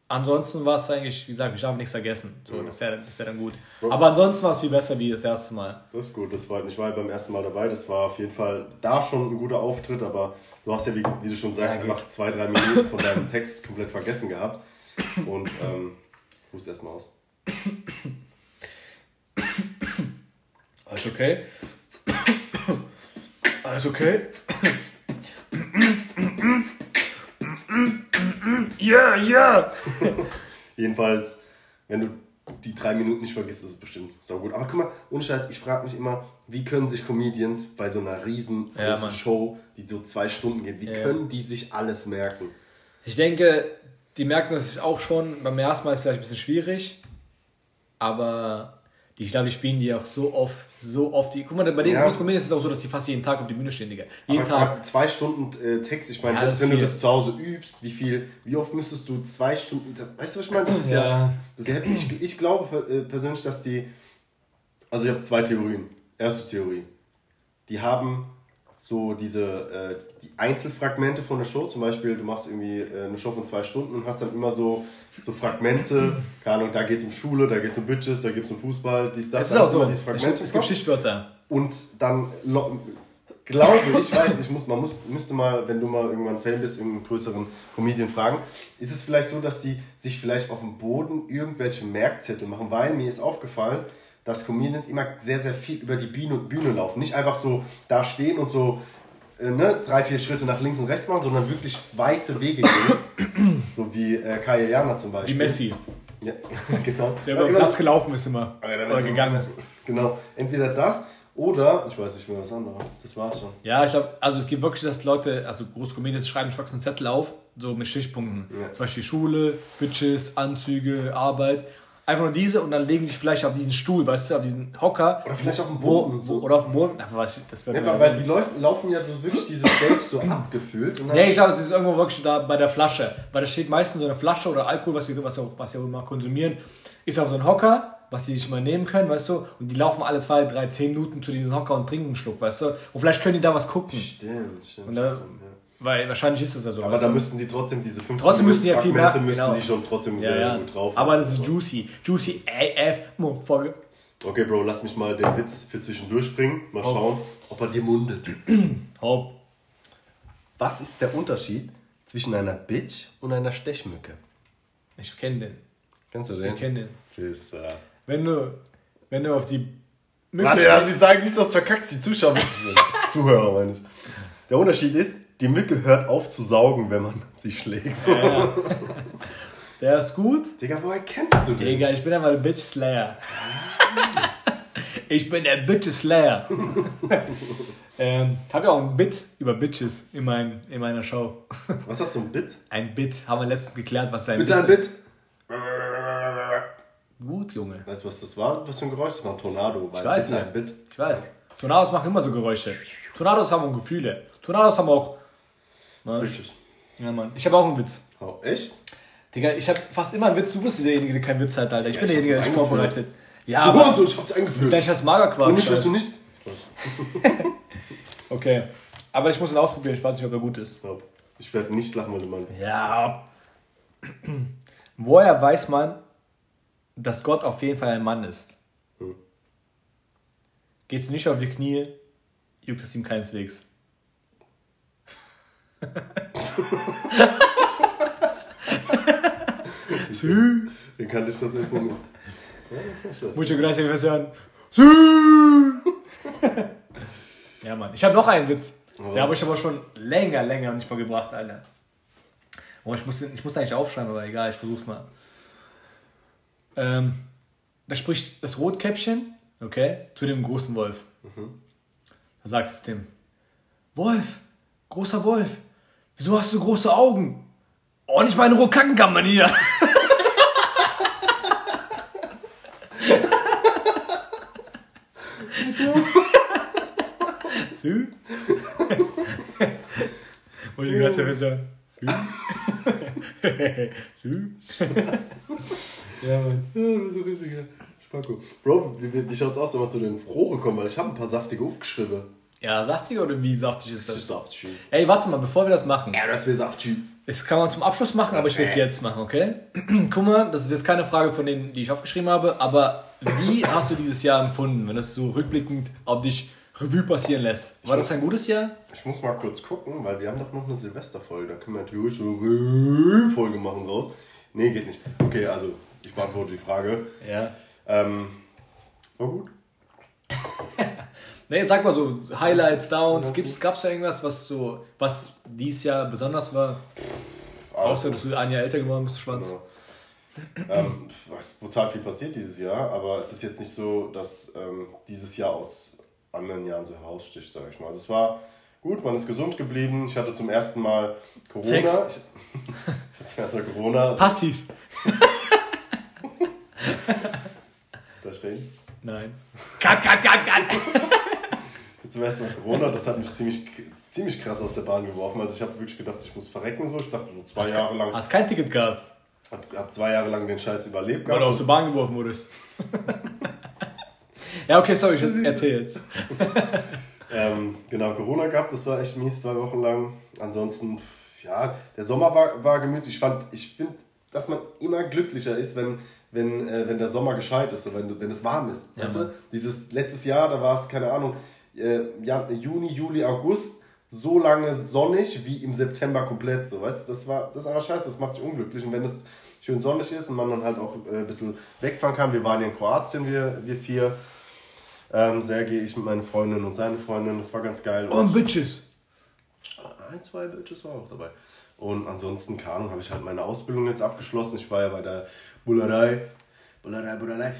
ansonsten war es eigentlich, wie gesagt, ich habe nichts vergessen. So, Das wäre das wär dann gut. Aber ansonsten war es viel besser wie das erste Mal. Das ist gut, das war, ich war ja beim ersten Mal dabei, das war auf jeden Fall da schon ein guter Auftritt, aber du hast ja, wie, wie du schon sagst, Ja, einfach zwei, drei Minuten von deinem Text komplett vergessen gehabt. Und ähm, hust erstmal aus. Alles okay? Alles okay? Ja, ja! Jedenfalls, wenn du die drei Minuten nicht vergisst, ist es bestimmt so gut. Aber guck mal, ohne Scheiß, ich frage mich immer, wie können sich Comedians bei so einer riesen Ja. Show, die so zwei Stunden geht, wie Ja. können die sich alles merken? Ich denke, die merken das auch schon. Beim ersten Mal ist es vielleicht ein bisschen schwierig, aber die, ich glaube, die spielen die auch so oft, so oft. Die, guck mal, bei den Ja. Comedians ist es auch so, dass die fast jeden Tag auf die Bühne stehen, Digga. Jeden Aber Tag. zwei Stunden äh, Text, ich meine, Ja, selbst wenn du ist das zu Hause übst, wie viel, wie oft müsstest du zwei Stunden, weißt du, was ich meine? Das ist ja, Ja. das ist ja heftig. Ich, ich glaube äh, persönlich, dass die, also ich habe zwei Theorien. Erste Theorie, die haben so diese, äh, die Einzelfragmente von der Show, zum Beispiel, du machst irgendwie äh, eine Show von zwei Stunden und hast dann immer so, so Fragmente, [LAUGHS] keine Ahnung, da geht es um Schule, da geht es um Bitches, da geht es um Fußball, dies, das, Es ist auch so. immer diese Es, Fragmente es gibt Kopf. Stichwörter. Und dann glaube ich, weiß ich, muss, man muss, müsste mal, wenn du mal irgendwann Fan bist, irgendeinen größeren Comedian fragen, ist es vielleicht so, dass die sich vielleicht auf dem Boden irgendwelche Merkzettel machen, weil mir ist aufgefallen, dass Comedians immer sehr, sehr viel über die Bühne, Bühne laufen. Nicht einfach so da stehen und so äh, ne, drei, vier Schritte nach links und rechts machen, sondern wirklich weite Wege gehen. [CLEARS THROAT] so wie äh, Kaya Jana zum Beispiel. Wie Messi, Ja, [LAUGHS] genau. der über den immer Platz gelaufen ist immer. Ah, ja, der Oder gegangen. Genau. Entweder das oder, ich weiß nicht mehr was anderes. Das war's schon. Ja, ich glaube, also es gibt wirklich, dass Leute, also große Comedians schreiben schwarzen einen Zettel auf, so mit Stichpunkten. Ja. Zum Beispiel Schule, Bitches, Anzüge, Arbeit. Einfach nur diese und dann legen die sich vielleicht auf diesen Stuhl, weißt du, auf diesen Hocker. Oder vielleicht auf dem wo, Boden. wo, so. Oder auf dem Boden. Aber was, das wird Ja, weil, weil die laufen, laufen ja so wirklich diese Stage so dann, Nee, ich glaube, es ist irgendwo wirklich da bei der Flasche. Weil da steht meistens so eine Flasche oder Alkohol, was sie, was sie, auch- was sie auch immer konsumieren, ist auf so ein Hocker, was sie sich mal nehmen können, weißt du? Und die laufen alle zwei, drei, zehn Minuten zu diesem Hocker und trinken einen Schluck, weißt du? Und vielleicht können die da was gucken. Stimmt, stimmt. Und da- stimmt. Weil wahrscheinlich ist es ja so. Aber da müssten die trotzdem diese 15 Trotzdem müssen die ja viel merken, müssen genau. die schon trotzdem ja, sehr ja. gut drauf Aber das ist juicy. Juicy AF, Motherfucker. Okay, Bro, lass mich mal den Witz für zwischendurch bringen. Mal Oh. schauen, ob er dir mundet. [CLEARS THROAT] Hopp. Was ist der Unterschied zwischen einer Bitch und einer Stechmücke? Ich kenne den. Kennst du den? Ich kenne den. Fisser. Wenn du, wenn du auf die Mücke Warte, stehst- also ich sage nicht, dass du verkackst, die Zuschauer. Zuhörer meine ich. Der Unterschied ist, die Mücke hört auf zu saugen, wenn man [LAUGHS] sie schlägt. Ja. Der ist gut. Digga, woher kennst du den? Digga, ich bin einfach ein Bitch Slayer. ich bin der Bitch Slayer. ähm, ich habe ja auch ein Bit über Bitches in, mein, in meiner Show. Was hast du, ein Bit? Ein Bit, haben wir letztens geklärt, was sein Bitte ein ist. Bit. Gut, Junge. Weißt du, was das war? Was für ein Geräusch? Das war ein Tornado. weil weiß bitte nicht. ein Bit. Ich weiß. Tornados machen immer so Geräusche. Tornados haben auch Gefühle. Tornados haben auch. Ne? Richtig. Ja, Mann. Ich habe auch einen Witz. Oh, echt? Digga, ich habe fast immer einen Witz. Du bist derjenige, der keinen Witz hat, Alter. Ich Ja, bin ich derjenige, der sich vorbereitet. Ja, Ja, aber. so, ich hab's eingeführt. Dein Schatz Magerquark. Und nicht, weißt du nicht? Was? [LAUGHS] Okay. Aber ich muss ihn ausprobieren. Ich weiß nicht, ob er gut ist. Ich werde nicht lachen, weil du meinst. Ja. Woher weiß man, dass Gott auf jeden Fall ein Mann ist? Hm. Gehst du nicht auf die Knie, juckt es ihm keineswegs. Sü. Den kannte ich tatsächlich noch nicht. Ja, das ist nicht schlecht. Muchas gracias, Version. Sü. ja, Mann. Ich habe noch einen Witz. Oh, Den habe ich aber schon länger, länger nicht mal gebracht, Alter. Oh, ich muss, ich muss eigentlich aufschreiben, aber egal, ich versuch's mal. Ähm, da spricht das Rotkäppchen, okay, zu dem großen Wolf. Da sagt es zu dem: Wolf, großer Wolf, wieso hast du große Augen? Oh, nicht meine Rohkackenkammern hier. Sü? Wollte ich gerade Version. Sü? ja, Mann. Ja, das ist so richtig. Spacko. Bro, wie, wie, schaut's aus, wenn wir zu den Frohe kommen? Weil ich habe ein paar saftige aufgeschrieben. Ja, saftig oder wie saftig ist das? Das ist saftig. Ey, warte mal, bevor wir das machen. Ja, das wäre saftig. Das kann man zum Abschluss machen, aber ich will es jetzt machen, okay? [CLEARS THROAT] Guck mal, das ist jetzt keine Frage von denen, die ich aufgeschrieben habe, aber wie hast du dieses Jahr empfunden, wenn das so rückblickend auf dich Revue passieren lässt? War das ein gutes Jahr? Ich muss mal kurz gucken, weil wir haben doch noch eine Silvesterfolge. Da können wir natürlich so eine Folge machen raus. Nee, geht nicht. Okay, also ich beantworte die Frage. Ja. Ähm, war gut. [LAUGHS] Nee, sag mal so, Highlights, Downs, gibt's, gab's da irgendwas, was so, was dieses Jahr besonders war? Außer, dass du ein Jahr älter geworden bist, Schwanz. Genau. ähm, es ist brutal viel passiert dieses Jahr, aber es ist jetzt nicht so, dass ähm, dieses Jahr aus anderen Jahren so heraussticht, sag ich mal. Also es war gut, man ist gesund geblieben. Ich hatte zum ersten Mal Corona. Sex. Ich, [LAUGHS] ich hatte zum ersten Mal Corona. Also, Passiv. Darf ich reden? Nein. Cut, cut, cut, cut! Zum ersten Mal Corona, das hat mich ziemlich, ziemlich krass aus der Bahn geworfen. Also ich habe wirklich gedacht, ich muss verrecken so. Ich dachte so zwei Jahre lang, Hast kein Ticket gehabt, hab, hab zwei Jahre lang den Scheiß überlebt weil du gehabt. aus der Bahn geworfen wurdest. [LAUGHS] ja, okay, sorry, ich erzähl jetzt. [LAUGHS] Ähm, genau, Corona gehabt, das war echt mies, zwei Wochen lang. Ansonsten, ja, der Sommer war, war gemütlich. Ich fand, ich finde, dass man immer glücklicher ist, wenn, wenn, äh, wenn der Sommer gescheit ist, so wenn, wenn es warm ist. Ja, weißt du? Dieses letztes Jahr, da war es, keine Ahnung, äh, Juni, Juli, August, so lange sonnig wie im September komplett. So, weißt das, war, das ist einfach scheiße, das macht dich unglücklich. Und wenn es schön sonnig ist und man dann halt auch äh, ein bisschen wegfahren kann, wir waren ja in Kroatien, wir, wir vier. Ähm, Sergej, ich mit meinen Freundinnen und seine Freundin, das war ganz geil. Und Bitches. Ein, zwei Bitches waren auch dabei. Und ansonsten, keine Ahnung, habe ich halt meine Ausbildung jetzt abgeschlossen. Ich war ja bei der Bullerei. Bullerei, Bullerei.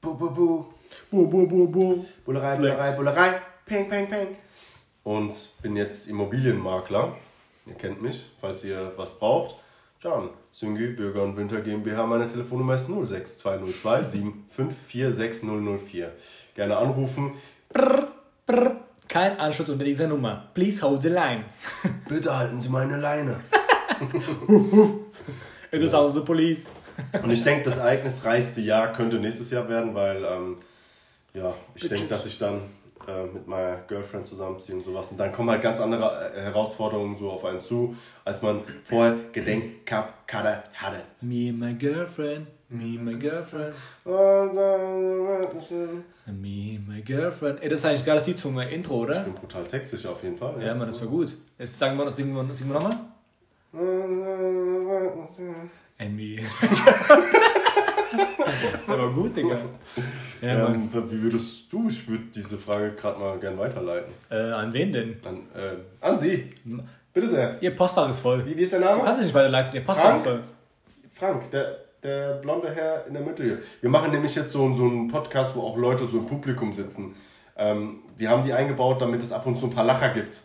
Bu, bu, bu. Bu, bu, bu, bu. Bullerei. Bullerei, Bullerei. Peng, peng, peng. Und bin jetzt Immobilienmakler. Ihr kennt mich, falls ihr was braucht. Can, Syngi, Bürger und Winter GmbH. Meine Telefonnummer ist 06202 7546004. Gerne anrufen. Kein Anschluss unter dieser Nummer. Please hold the line. [LAUGHS] Bitte halten Sie meine Leine. [LAUGHS] It is also police. [LAUGHS] Und ich denke, das ereignisreichste Jahr könnte nächstes Jahr werden, weil ähm, ja, ich denke, dass ich dann äh, mit meiner Girlfriend zusammenziehe und sowas. Und dann kommen halt ganz andere äh, Herausforderungen so auf einen zu, als man vorher gedenkt hatte. Me and my girlfriend. Me and my girlfriend. Ich Me and my girlfriend. Ey, das ist eigentlich ein geiles Lied von meinem Intro, oder? bin brutal textsicher auf jeden Fall. Ja, Mann, das war gut. Jetzt sagen wir, singen wir, singen wir nochmal? And me. [LAUGHS] das war gut, Digga. [LAUGHS] Ja. Ähm, wie würdest du, ich würde diese Frage gerade mal gern weiterleiten. Äh, an wen denn? An, äh, an Sie. Bitte sehr. Ihr Postfach ist voll. Wie, wie ist der Du Name? kannst nicht weiterleiten, ihr Postfach ist Frank? voll. Frank, der, der blonde Herr in der Mitte hier. Wir machen nämlich jetzt so, so einen Podcast, wo auch Leute so im Publikum sitzen. Ähm, wir haben die eingebaut, damit es ab und zu ein paar Lacher gibt.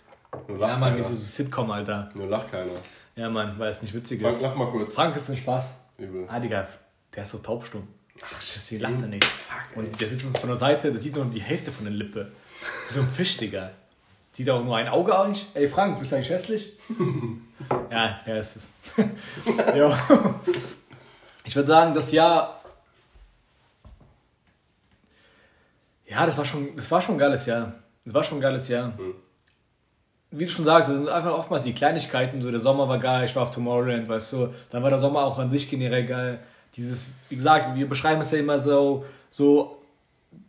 Nur lacht Ja, Mann, wie keiner. so ein Sitcom, Alter. Nur lacht keiner. Ja, Mann, weil es nicht witzig Frank, ist. lach mal kurz. Frank ist ein Spaß. Übel. Ah, Digga, der ist so taubstumm. Ach, deswegen lacht er nicht. Fuck. Und der sitzt uns von der Seite, der sieht nur die Hälfte von der Lippe. Wie so ein Fisch, Digga. Sieht auch nur ein Auge eigentlich. Ey, Frank, bist du eigentlich hässlich? [LAUGHS] ja, er ist es. [LAUGHS] ja. Ich würde sagen, das Jahr. Ja, das war schon, das war schon ein geiles Jahr. Das war schon ein geiles Jahr. Mhm. Wie du schon sagst, das sind einfach oftmals die Kleinigkeiten. So, der Sommer war geil, ich war auf Tomorrowland, weißt du. Dann war der Sommer auch an sich generell geil. Dieses, wie gesagt, wir beschreiben es ja immer so, so,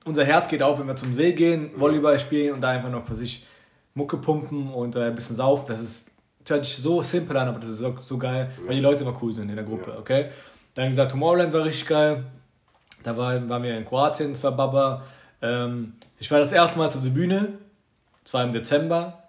unser Herz geht auf, wenn wir zum See gehen, Volleyball spielen und da einfach noch für sich Mucke pumpen und äh, ein bisschen saufen. Das ist, das hört sich so simpel an, aber das ist so, so geil, weil die Leute immer cool sind in der Gruppe, okay? Dann gesagt, Tomorrowland war richtig geil. Da war, waren wir in Kroatien, es war Baba. Ähm, ich war das erste Mal auf der Bühne, zwar im Dezember.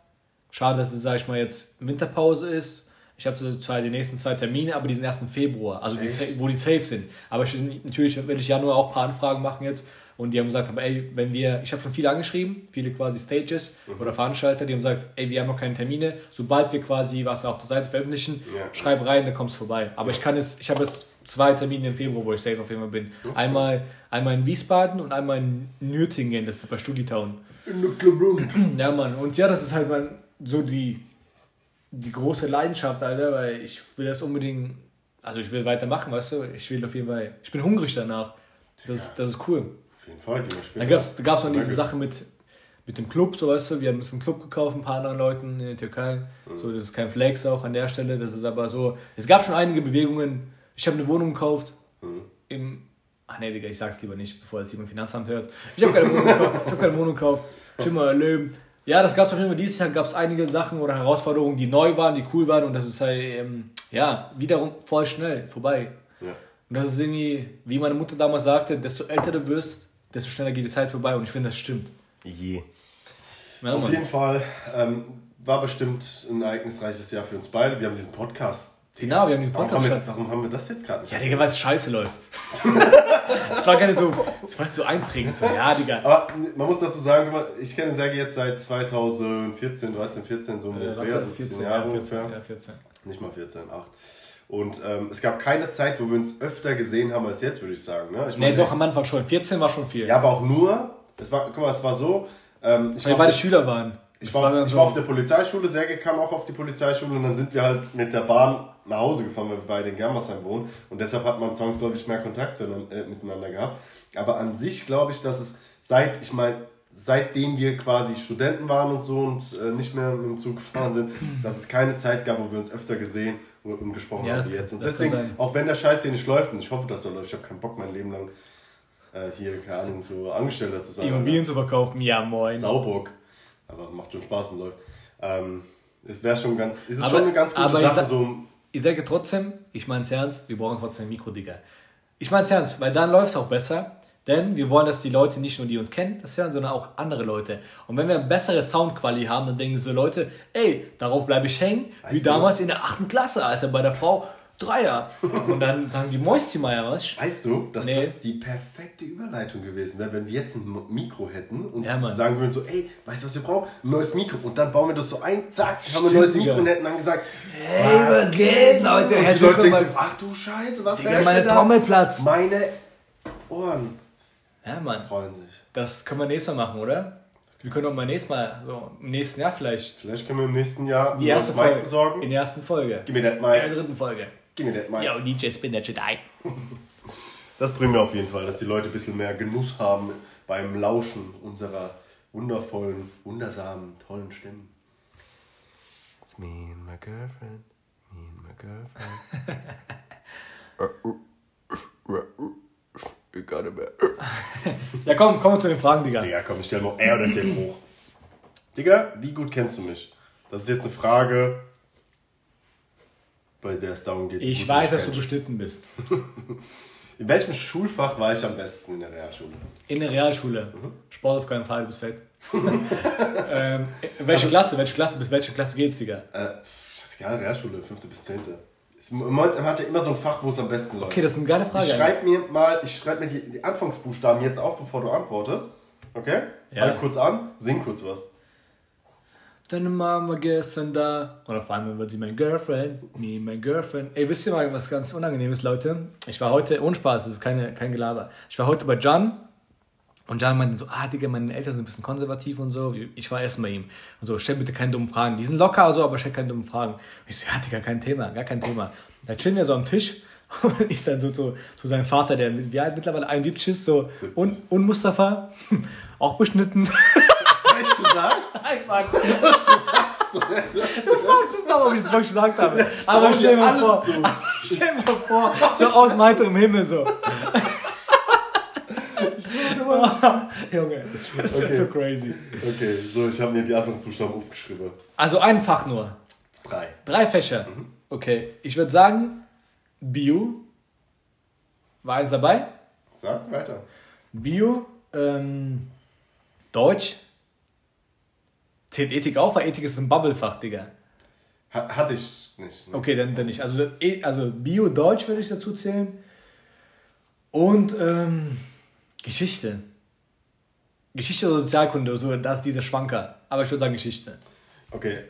Schade, dass es, sag ich mal, jetzt Winterpause ist. Ich habe so zwar die nächsten zwei Termine, aber die sind erst im Februar, also die, wo die safe sind. Aber ich, natürlich werde ich Januar auch ein paar Anfragen machen jetzt. Und die haben gesagt, aber ey, wenn wir, ich habe schon viele angeschrieben, viele quasi Stages oder Veranstalter, die haben gesagt, ey, wir haben noch keine Termine. Sobald wir quasi was auf der Seite veröffentlichen, Ja. schreib rein, dann kommst du vorbei. Aber ich kann es, ich habe jetzt zwei Termine im Februar, wo ich safe auf jeden Fall bin. Einmal, einmal in Wiesbaden und einmal in Nürtingen, das ist bei Studitown. In der Club. Ja, Mann. Und ja, das ist halt mein, so die, die große Leidenschaft, Alter, weil ich will das unbedingt also ich will weitermachen, weißt du? Ich will auf jeden Fall, ich bin hungrig danach. Das, ist, das ist cool. Auf jeden Fall. Da gab es da gab's auch diese. Sache mit, mit dem Club, so weißt du, wir haben uns einen Club gekauft, ein paar anderen Leuten in der Türkei. Mhm. So, das ist kein Flex auch an der Stelle, das ist aber so, es gab schon einige Bewegungen. Ich habe eine Wohnung gekauft Mhm. im, ach nee, Digga, ich sag's lieber nicht, bevor es jemand Finanzamt hört. Ich habe keine Wohnung gekauft, ich habe keine Wohnung gekauft, Schimmer erleben. Ja, das gab es auf jeden Fall. Dieses Jahr gab es einige Sachen oder Herausforderungen, die neu waren, die cool waren und das ist halt, ähm, ja, wiederum voll schnell vorbei. Ja. Und das ist irgendwie, wie meine Mutter damals sagte, desto älter du wirst, desto schneller geht die Zeit vorbei und ich finde, das stimmt. Je. Ja, Auf jeden Fall ähm, war bestimmt ein ereignisreiches Jahr für uns beide. Wir haben diesen Podcast. Genau, wir haben diesen Warum Podcast haben wir, warum haben wir das jetzt gerade nicht? Ja, Digga, weil es scheiße läuft. [LAUGHS] das war nicht so, das war so einprägend, so, ja, Digga. Aber man muss dazu sagen, ich kenne Sergei jetzt seit 2014, 13, 14, so um den Äh, Dreh, also 10 Jahre ja, 14, ungefähr. ja, 14. Nicht mal 14, 8. Und ähm, es gab keine Zeit, wo wir uns öfter gesehen haben als jetzt, würde ich sagen. Ne? Ich Nee, meine, doch, am Anfang schon. 14 war schon viel. Ja, aber auch nur, es war, guck mal, es war so, ähm, ich, weil wir beide Schüler waren. Ich, war, dann ich so- war auf der Polizeischule, Sergei kam auch auf die Polizeischule und dann sind wir halt mit der Bahn nach Hause gefahren, weil wir beide in Germersheim wohnen und deshalb hat man zwangsläufig mehr Kontakt zueinander, äh, miteinander gehabt. Aber an sich glaube ich, dass es seit, ich meine, seitdem wir quasi Studenten waren und so und äh, nicht mehr mit dem Zug gefahren sind, dass es keine Zeit gab, wo wir uns öfter gesehen und, gesprochen Ja, haben wie jetzt. Und deswegen, auch wenn der Scheiß hier nicht läuft, und ich hoffe, dass er läuft, ich habe keinen Bock mein Leben lang äh, hier, keine Ahnung, so Angestellter zu sein. Immobilien zu verkaufen, ja moin. Saubock. Aber macht schon Spaß und läuft. Ähm, es wäre schon ganz, ist es Aber- schon eine ganz gute ich Sache, sag- so Ich sage trotzdem, ich meine es ernst, wir brauchen trotzdem ein Mikro, Digga. Ich meine es ernst, weil dann läuft es auch besser. Denn wir wollen, dass die Leute nicht nur die uns kennen, das hören, sondern auch andere Leute. Und wenn wir eine bessere Soundqualität haben, dann denken so Leute, ey, darauf bleibe ich hängen, wie Weißt du- damals in der achten Klasse, Alter, bei der Frau Dreier. Und dann sagen die Mäustimeier, was? Weißt du, dass Nee. das die perfekte Überleitung gewesen wäre, wenn wir jetzt ein Mikro hätten und Ja, sagen würden so, ey, weißt du, was wir brauchen? Ein neues Mikro. Und dann bauen wir das so ein, zack, haben wir ein Stimmt, neues. Mikro und hätten dann gesagt, Hey, was geht, Leute? Und die Leute denken so, ach du Scheiße, was Digga, meine? Trommelplatz. Meine Ohren Ja, Mann. freuen sich. Das können wir nächstes Mal machen, oder? Wir können auch mal nächstes Mal, so im nächsten Jahr vielleicht, Vielleicht können wir im nächsten Jahr die erste Mic Folge. besorgen. In der ersten Folge. Gib mir das In der Mic. dritten Folge. Gib mir das Mic. Yo, DJ Spin der Jedi. [LAUGHS] Das bringen wir auf jeden Fall, dass die Leute ein bisschen mehr Genuss haben beim Lauschen unserer wundervollen, wundersamen, tollen Stimmen. It's me and my girlfriend, me and my girlfriend. [LAUGHS] You got it, man. Ja, komm, kommen wir zu den Fragen, Digga. Digga, komm, ich stell mal er oder Tipp hoch. Digga, wie gut kennst du mich? Das ist jetzt eine Frage, bei der es darum geht. Ich weiß, dass du bestimmt bist. [LAUGHS] In welchem Schulfach war ich am besten in der Realschule? In der Realschule. Mhm. Sport auf keinen Fall, du bist fett. [LAUGHS] ähm, welche Klasse? Welche Klasse? Bis welche Klasse geht's, Digga? Äh, scheißegal, Realschule, 5. bis 10. Es- Man hat ja immer so ein Fach, wo es am besten läuft. Okay, das ist eine geile Frage. ich schreibe mir mal, ich schreibe mir die, die Anfangsbuchstaben jetzt auf, bevor du antwortest. Okay? Ja. Halt kurz an, sing kurz was. Deine Mama gestern da. Und auf einmal wird sie mein Girlfriend. Me, my Girlfriend. Ey, wisst ihr mal was ganz Unangenehmes, Leute? Ich war heute, ohne Spaß, das ist keine, kein Gelaber. Ich war heute bei Jan. Und Jan meinte so, ah, Digga, meine Eltern sind ein bisschen konservativ und so. Ich war erst bei ihm. Und so, stell bitte keine dummen Fragen. Die sind locker, also, aber stell keine dummen Fragen. Ich so, ja, Digga, kein Thema, gar kein Thema. Da chillen wir so am Tisch. [LAUGHS] Und ich dann so zu, zu seinem Vater, der wie alt mittlerweile 71 ist, so, und, und Mustafa, auch beschnitten. [LAUGHS] Sagen? [LAUGHS] Nein, Mann. Du fragst es noch, ob ich es wirklich gesagt habe. Aber stell dir vor, zu. stell dir mal vor, so aus heiterem Himmel so. [LAUGHS] Junge, das, wird Okay. so crazy. Okay, so, ich habe mir die Anfangsbuchstaben aufgeschrieben. Also ein Fach nur. Drei. Drei Fächer. Okay, ich würde sagen, Bio. War eins dabei? Sag weiter. Bio, ähm, Deutsch. Zählt Ethik auf, weil Ethik ist ein Bubblefach, Digga. Ha hatte ich nicht. Ne? Okay, dann, dann nicht. Also, eh- also Bio-Deutsch würde ich dazu zählen. Und ähm, Geschichte. Geschichte oder Sozialkunde, so, das ist dieser Schwanker. Aber ich würde sagen Geschichte. Okay,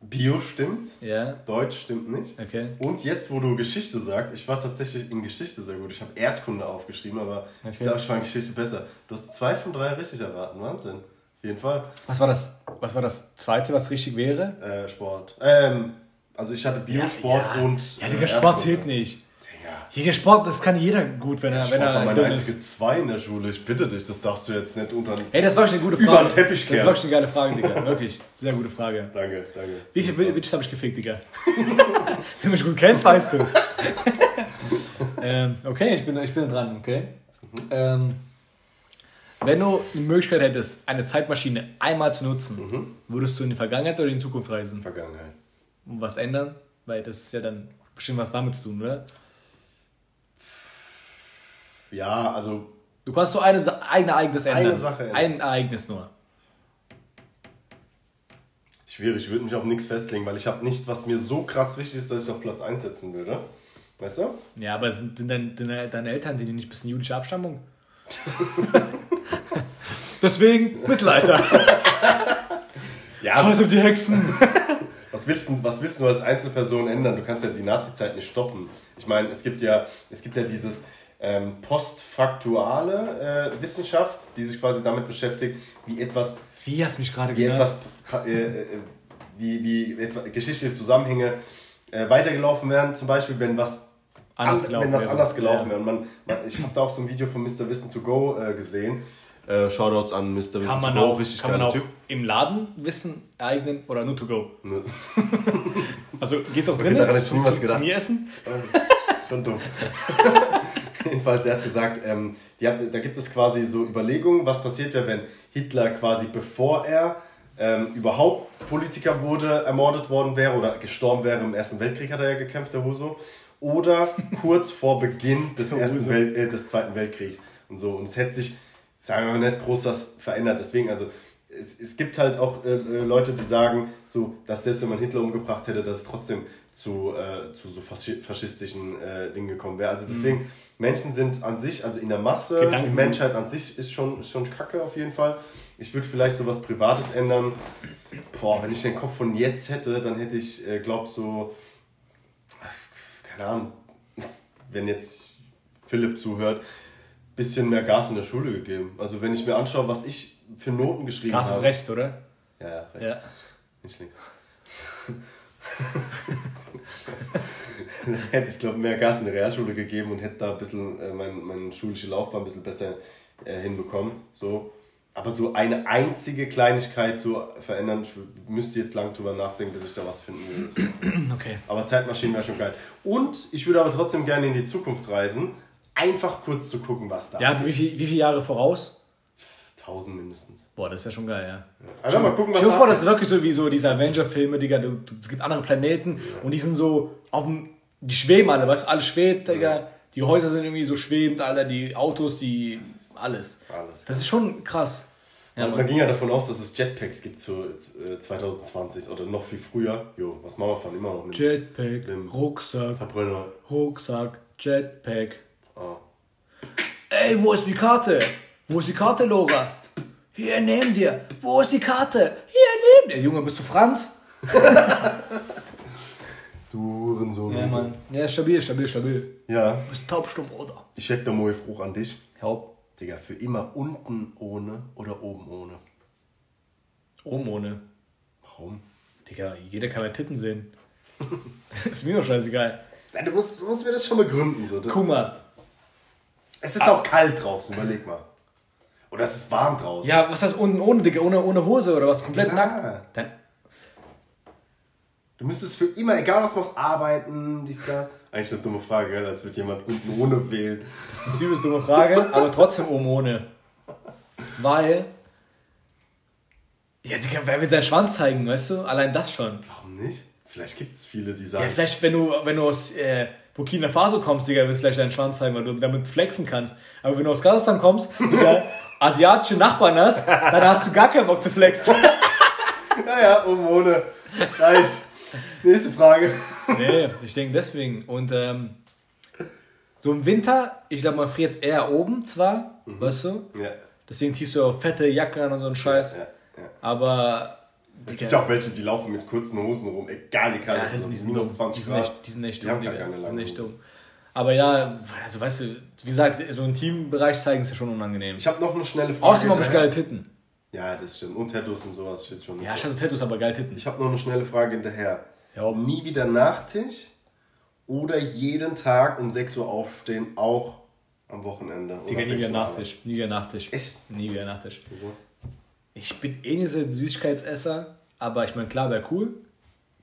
Bio stimmt, Ja, Deutsch stimmt nicht. okay. Und jetzt, wo du Geschichte sagst, ich war tatsächlich in Geschichte sehr gut. Ich habe Erdkunde aufgeschrieben, aber ich Okay. glaube, ich war in Geschichte besser. Du hast zwei von drei richtig erraten. Wahnsinn. Auf jeden Fall. Was war das, was war das zweite, was richtig wäre? Äh, Sport. Ähm, also ich hatte Bio, Sport ja. und. Ja, äh, Digga, Sport Erdkunde. zählt nicht. Hier Sport, das kann jeder gut, wenn er, Sport wenn er war meine einzige ist. zwei in der Schule. Ich bitte dich, das darfst du jetzt nicht unter. Ey, das war schon eine gute [LAUGHS] Über Frage. den Teppich das kehren. war schon eine geile Frage, Digga. [LAUGHS] Wirklich. Sehr gute Frage. Danke, danke. Wie viele Bitches habe ich gefickt, Digga? [LAUGHS] Wenn du mich gut kennst, weißt du es. ähm, okay, ich bin, ich bin dran, okay? Ähm, wenn du die Möglichkeit hättest, eine Zeitmaschine einmal zu nutzen, würdest du in die Vergangenheit oder in die Zukunft reisen? Vergangenheit. Und was ändern? Weil das ist ja dann bestimmt was damit zu tun, oder? Ja, also Du kannst nur eine, ein Ereignis ändern. Eine Sache ändern. Ein Ereignis nur. schwierig. Ich würde mich auf nichts festlegen, weil ich habe nicht, was mir so krass wichtig ist, dass ich auf Platz 1 setzen würde. Weißt du? Ja, aber sind deine, deine, deine Eltern, sind die nicht ein bisschen jüdische Abstammung? [LAUGHS] Deswegen Mittelalter. [LAUGHS] Ja, Schaut um die Hexen. [LAUGHS] Was willst, du, was willst du als Einzelperson ändern? Du kannst ja die Nazi-Zeit nicht stoppen. Ich meine, es gibt ja, es gibt ja dieses ähm, postfaktuale äh, Wissenschaft, die sich quasi damit beschäftigt, wie etwas, Wie hast du mich gerade wie genannt? etwas, äh, äh, wie, wie etwa, geschichtliche Zusammenhänge äh, weitergelaufen werden. Zum Beispiel, wenn was Anders an- gelaufen wenn was wäre. anders gelaufen Ja. wäre. Und man, man, ich habe da auch so ein Video von Mr. Wissen to Go äh, gesehen. Äh, Shoutouts an Mr. Wissen Kann man auch, richtig kann man auch im Laden Wissen ereignen oder nur to go? Ne. [LAUGHS] Also geht's auch drin? ich zu, zu, zu mir essen? [LAUGHS] Schon dumm. [LAUGHS] Jedenfalls, er hat gesagt, ähm, hat, da gibt es quasi so Überlegungen, was passiert wäre, wenn Hitler quasi bevor er ähm, überhaupt Politiker wurde, ermordet worden wäre oder gestorben wäre im Ersten Weltkrieg, hat er ja gekämpft, der Huso. Oder kurz vor Beginn des, Ersten. Welt, äh, des Zweiten Weltkriegs und so. Und es hätte sich, sagen wir mal, nicht groß was verändert. Deswegen, also es, es gibt halt auch äh, äh, Leute, die sagen, so, dass selbst wenn man Hitler umgebracht hätte, dass es trotzdem zu, äh, zu so faschi- faschistischen äh, Dingen gekommen wäre. Also deswegen, Menschen sind an sich, also in der Masse, Gedanken. die Menschheit an sich ist schon, ist schon kacke auf jeden Fall. Ich würde vielleicht so was Privates ändern. Boah, wenn ich den Kopf von jetzt hätte, dann hätte ich, äh, glaub so, keine Ahnung, wenn jetzt Philipp zuhört, bisschen mehr Gas in der Schule gegeben. Also wenn ich mir anschaue, was ich für Noten geschrieben ist habe. rechts, oder? Ja, ja, rechts. Ja. Nicht links. [LAUGHS] hätte ich glaube mehr Gas in der Realschule gegeben und hätte da ein bisschen äh, mein, meine schulische Laufbahn ein bisschen besser äh, hinbekommen. So. Aber so eine einzige Kleinigkeit so verändern, ich müsste jetzt lang drüber nachdenken, bis ich da was finden würde. Okay. Aber Zeitmaschinen wäre schon geil. Und ich würde aber trotzdem gerne in die Zukunft reisen, einfach kurz zu gucken, was da Ja, wie, viel, wie viele Jahre voraus? 1000 mindestens. Boah, das wäre schon geil, ja. Einfach mal gucken, was Stell dir vor, da das ist wirklich so wie so diese Avenger-Filme, Digga. Du, es gibt andere Planeten und die sind so auf dem. Die schweben alle, weißt du? Alles schwebt, Digga. Die Häuser sind irgendwie so schwebend, Alter. Die Autos, die. Alles. Alles. Das ist schon krass. Ja, man, man ging ja davon aus, dass es Jetpacks gibt zu, äh, 2020 oder noch viel früher. Jo, was machen wir von immer noch mit Jetpack, Rucksack, Verbrenner? Rucksack, Jetpack. Ah. Ey, wo ist die Karte? Wo ist die Karte, Lora? Hier, neben dir. Wo ist die Karte? Hier, neben dir. Junge, bist du Franz? [LAUGHS] Du Hurensohn. Ja, Mann. Ja, stabil, stabil, stabil. Ja, Du bist taubstumm, oder? ich hätte da mal Fruch an dich. Haupt. Digga, für immer unten ohne oder oben ohne. Oben ohne. Warum? Digga, jeder kann meine Titten sehen. [LAUGHS] ist mir doch scheißegal. Ja, du, musst, du musst mir das schon begründen. So. Das, Guck mal. Es ist auch kalt draußen, überleg mal. Oder es ist warm draußen. Ja, was heißt unten ohne, Digga? Ohne, ohne Hose oder was? Komplett Klar. nackt? Dann, Du müsstest für immer, egal was du machst, arbeiten, dies, das. Eigentlich eine dumme Frage, gell? als würde jemand unten ohne wählen. das ist eine übelst dumme Frage, aber trotzdem oben ohne. Weil. Ja, Digga, wer will seinen Schwanz zeigen, weißt du? Allein das schon. Warum nicht? Vielleicht gibt es viele, die Ja, sagen, vielleicht, wenn du, wenn du aus äh, Burkina Faso kommst, Digga, willst du vielleicht deinen Schwanz zeigen, weil du damit flexen kannst. Aber wenn du aus Kasachstan kommst, [LAUGHS] Digga, asiatische Nachbarn hast, dann hast du gar keinen Bock zu flexen. [LAUGHS] naja, oben ohne. Reicht. Nächste Frage. Nee, ich denke deswegen. Und ähm, so im Winter, ich glaube, man friert eher oben zwar, weißt du? Ja. Deswegen ziehst du auch fette Jacke an und so einen Scheiß. Ja, ja. Aber. Es gibt ja auch welche, die laufen mit kurzen Hosen rum, egal wie kalt Ja, es die ist. sind, die minus dumm. 20 Die sind, Grad. echt, die sind echt Die dumm, keine Die sind echt dumm. Aber ja, also weißt du, wie gesagt, so einen Teambereich zeigen ist ja schon unangenehm. Ich habe noch eine schnelle Frage. Außerdem habe ich geile Titten. Ja, das stimmt. Und Tattoos und sowas steht schon. Ja, ich hatte Tattoos, aber geile Titten. Ich habe noch eine schnelle Frage hinterher. Ja. Nie wieder Nachtisch oder jeden Tag um 6 Uhr aufstehen, auch am Wochenende. Digga, nie wieder Nachtisch. Nie wieder Nachtisch. Echt? Nie wieder Nachtisch. Wieso? Ich bin eh nicht so ein Süßigkeitsesser, aber ich meine, klar, wäre cool.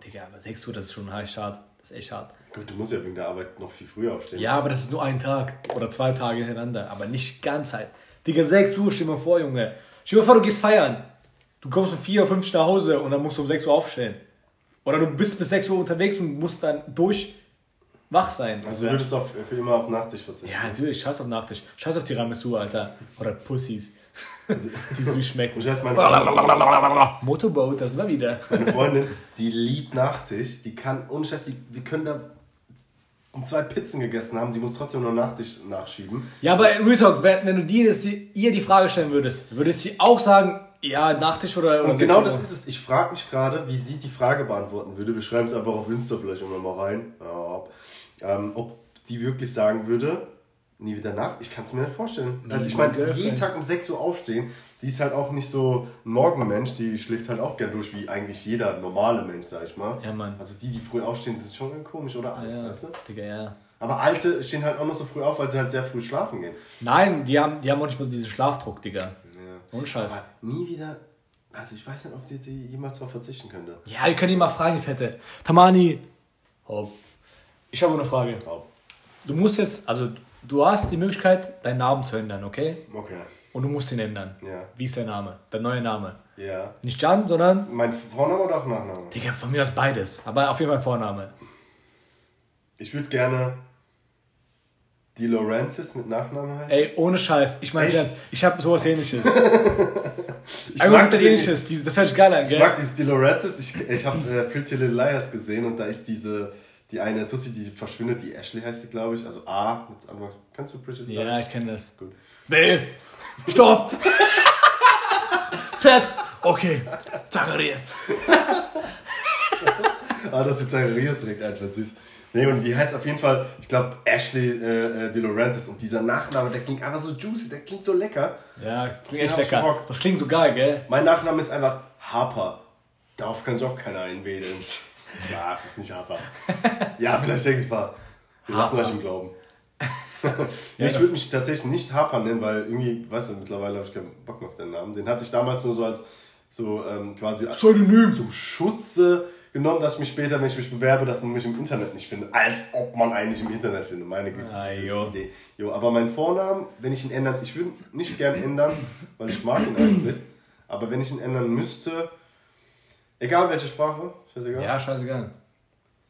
Digga, aber 6 Uhr, das ist schon echt hart. Das ist echt hart. Gut, du musst ja wegen der Arbeit noch viel früher aufstehen. Ja, aber das ist nur ein Tag oder zwei Tage hintereinander, aber nicht ganz halt. Digga, 6 Uhr, stell dir mal vor, Junge. Stell dir mal vor, du gehst feiern. Du kommst um 4 Uhr, 5 nach Hause und dann musst du um 6 Uhr aufstehen. Oder du bist bis 6 Uhr unterwegs und musst dann durch wach sein. Also du würdest auf, für immer auf Nachtisch verzichten. ja, natürlich, scheiß auf Nachtisch. Scheiß auf Tiramisu, Alter. Oder Pussys. Die süß schmecken. [LAUGHS] Ich weiß, meine Motorboat, das war wieder. meine Freundin, die liebt Nachtisch, die kann, ohne Scheiß, die, wir können da zwei Pizzen gegessen haben, die muss trotzdem nur Nachtisch nachschieben. Ja, aber Real Talk, wenn du die, das, die, ihr die Frage stellen würdest, würdest sie auch sagen, ja, Nachtisch oder, oder Und genau 6 Uhr? das ist es. Ich frage mich gerade, wie sie die Frage beantworten würde. Wir schreiben es einfach auf Insta vielleicht immer mal rein. Ja, ähm, ob die wirklich sagen würde, nie wieder nach. Ich kann es mir nicht vorstellen. Also ich meine, jeden Tag um 6 Uhr aufstehen, die ist halt auch nicht so ein Morgenmensch, die schläft halt auch gern durch, wie eigentlich jeder normale Mensch, sag ich mal. Ja, Mann. Also die, die früh aufstehen, sind schon komisch oder alt, Ja, weißt du? Digga, ja. Aber Alte stehen halt auch noch so früh auf, weil sie halt sehr früh schlafen gehen. Nein, die haben, die haben auch nicht mehr so diesen Schlafdruck, Digga. Ja. Ohne Scheiß. Aber nie wieder, also ich weiß nicht, ob die, die jemals darauf verzichten könnte. Ja, wir können ihn mal fragen, die Fette. Tamani. Hopp. Ich habe eine Frage. Du musst jetzt, also du hast die Möglichkeit, deinen Namen zu ändern, okay? Okay. Und du musst ihn ändern. Ja. Wie ist dein Name? Dein neuer Name. Ja. Nicht Jan, sondern, Mein Vorname oder auch Nachname? Digga, von mir aus beides. Aber auf jeden Fall Vorname. Ich würde gerne die Laurentis mit Nachnamen heißen. Ey, ohne Scheiß. Ich meine, ich habe sowas ähnliches. [LAUGHS] Ich Irgendwas mag, diese, ähnliches. Das hört sich geil an, ich gell? mag dieses die Laurentis. Ich, ich habe äh, Pretty Little Liars gesehen und da ist diese, die eine Tussi, die verschwindet, die Ashley heißt sie, glaube ich. Also A mit Anfang. Kannst du Little Ja, ich kenne das. Gut. B. Stopp! Z. Okay. Zacharias. [LAUGHS] Ah, das ist Zacharias direkt einfach süß. Nee, und die heißt auf jeden Fall, ich glaube, Ashley äh, äh, De Laurentiis. Und dieser Nachname, der klingt einfach so juicy, der klingt so lecker. Ja, klingt echt lecker. Bock. Das klingt so geil, gell? Mein Nachname ist einfach Harper. Darauf kann sich auch keiner einwählen. [LAUGHS] Ja, es ist nicht Harper. Ja, vielleicht denkst du mal. Wir lassen euch im Glauben. [LAUGHS] nee, ich würde mich tatsächlich nicht Harper nennen, weil irgendwie, weißt du, mittlerweile habe ich keinen Bock mehr auf den Namen. Den hatte ich damals nur so als so ähm, quasi Pseudonym. zum Schutze genommen, dass ich mich später, wenn ich mich bewerbe, dass man mich im Internet nicht findet. Als ob man eigentlich im Internet findet. Meine Güte, Ah, diese jo. Idee. Jo, aber mein Vornamen, wenn ich ihn ändern, ich würde ihn nicht gerne ändern, weil ich mag ihn eigentlich. Aber wenn ich ihn ändern müsste, egal welche Sprache, scheißegal. Ja, scheißegal.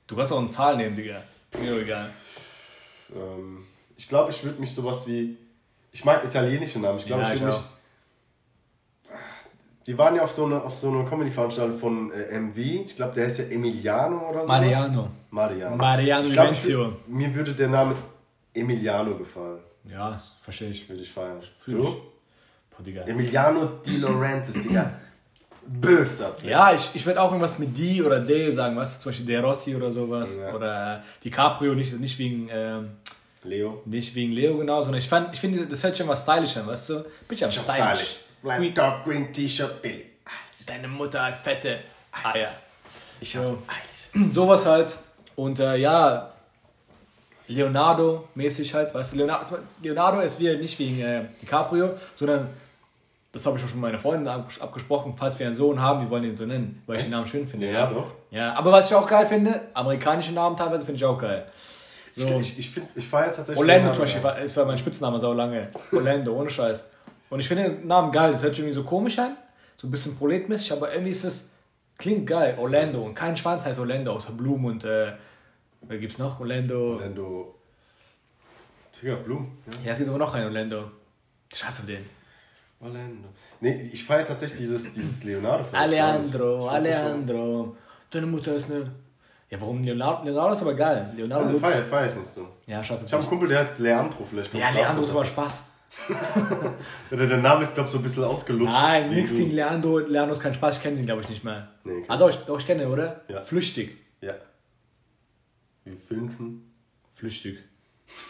Du kannst auch eine Zahl nehmen, Digga. Mir doch egal. Ähm, ich glaube, ich würde mich sowas wie, ich mag italienische Namen. Ich glaube, Ja, ich würde mich. Wir waren ja auf so einer auf so eine Comedy-Veranstaltung von äh, MV. Ich glaube, der heißt ja Emiliano oder so. Mariano. Mariano. Mariano ich glaub, ich würd, Mir würde der Name Emiliano gefallen. Ja, verstehe ich. Würde ich feiern. Fühl Du? Boah, Digga. Emiliano Di Laurentiis, Digga. Böser. Ja, ich, ich würde auch irgendwas mit die oder de sagen, was? Zum Beispiel De Rossi oder sowas. Ja. Oder DiCaprio, nicht, nicht wegen. Ähm, Leo. nicht wegen Leo genau, sondern ich, fand, ich finde, das hört sich immer stylisch an, weißt du? Ich am Schon stylisch. Black Dog Green T-Shirt Billy. Deine Mutter hat fette Eier. Ich hab So. eilig. [CLEARS THROAT] Sowas halt. Und äh, ja, Leonardo-mäßig halt, weißt du, Leonardo, Leonardo ist wieder nicht wegen äh, DiCaprio, sondern das habe ich auch schon mit meiner Freundin ab, abgesprochen, falls wir einen Sohn haben, wir wollen ihn so nennen, weil ich den Namen schön finde. Ja, doch. Ja, aber was ich auch geil finde, amerikanische Namen teilweise finde ich auch geil. So. Ich, ich, find, ich feiere tatsächlich. Orlando den zum Beispiel, es war mein Spitzname sau lange. Orlando, ohne Scheiß. Und ich finde den Namen geil, das hört sich irgendwie so komisch an, so ein bisschen proletmäßig, aber irgendwie ist es, klingt geil, Orlando. Und kein Schwanz heißt Orlando, außer Blumen und, äh, wer gibt's noch? Orlando. Orlando. Digga, Blum. Ja. Ja, es gibt aber noch einen Orlando. Scheiß auf den. Orlando. Nee, ich feiere tatsächlich dieses, dieses Leonardo. Alejandro. Alejandro. Deine Mutter ist eine. Ja, warum Leonardo? Leonardo ist aber geil. Leonardo Also feier, feier ich nicht so. Ja, scheiß Ich habe einen. Kumpel, der heißt Leandro vielleicht. Ja, Leandro ist aber Spaß. [LAUGHS] Der, Name ist, glaube ich, so ein bisschen ausgelutscht. Nein, nichts gegen Leandro. Leandro ist kein Spaß, ich kenne ihn, glaube ich, nicht mehr. Nee, ah, ich doch, ich, doch, ich kenne ihn, oder? Ja. Flüchtig. Ja. Wie fünften? Flüchtig. [LAUGHS]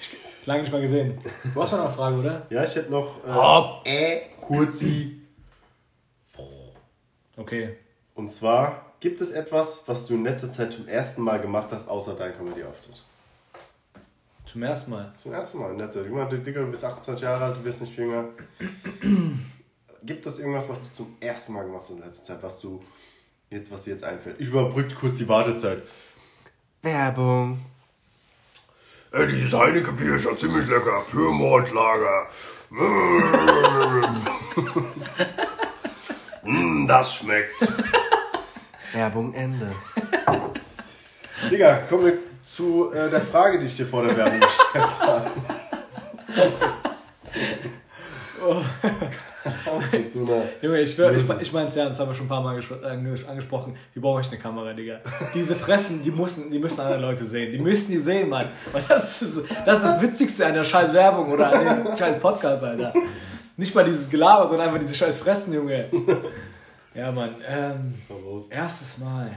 ich, lange nicht mal gesehen. Du hast noch eine Frage, oder? Ja, ich hätte noch. Äh, Hopp. Ä, Kurzi. Okay. Und zwar Gibt es etwas, was du in letzter Zeit zum ersten Mal gemacht hast, außer dein Comedy-Auftritt? Zum ersten Mal. Zum ersten Mal in letzter Zeit. Junge, Digga, du bist 28 Jahre alt, du wirst nicht jünger. Gibt es irgendwas, was du zum ersten Mal gemacht hast in letzter Zeit, was du jetzt, was dir jetzt einfällt? Ich überbrücke kurz die Wartezeit. Werbung. Ey, dieses Heineke-Bier ist ja ziemlich lecker. Für Mordlager. [LAUGHS] mm, das schmeckt. Werbung Ende. Digga, kommen wir zu äh, der Frage, die ich dir vor der Werbung gestellt habe. [LAUGHS] Junge, ich, schwör, ich, ich meine es ja, das haben wir schon ein paar Mal angesprochen. Wir brauchen echt eine Kamera, Digga. Diese Fressen, die müssen, die müssen andere Leute sehen. Die müssen die sehen, Mann. Weil das ist, das ist das Witzigste an der scheiß Werbung oder an dem [LAUGHS] scheiß Podcast, Alter. Nicht mal dieses Gelaber, sondern einfach diese scheiß Fressen, Junge. Ja, Mann. Ähm, erstes Mal.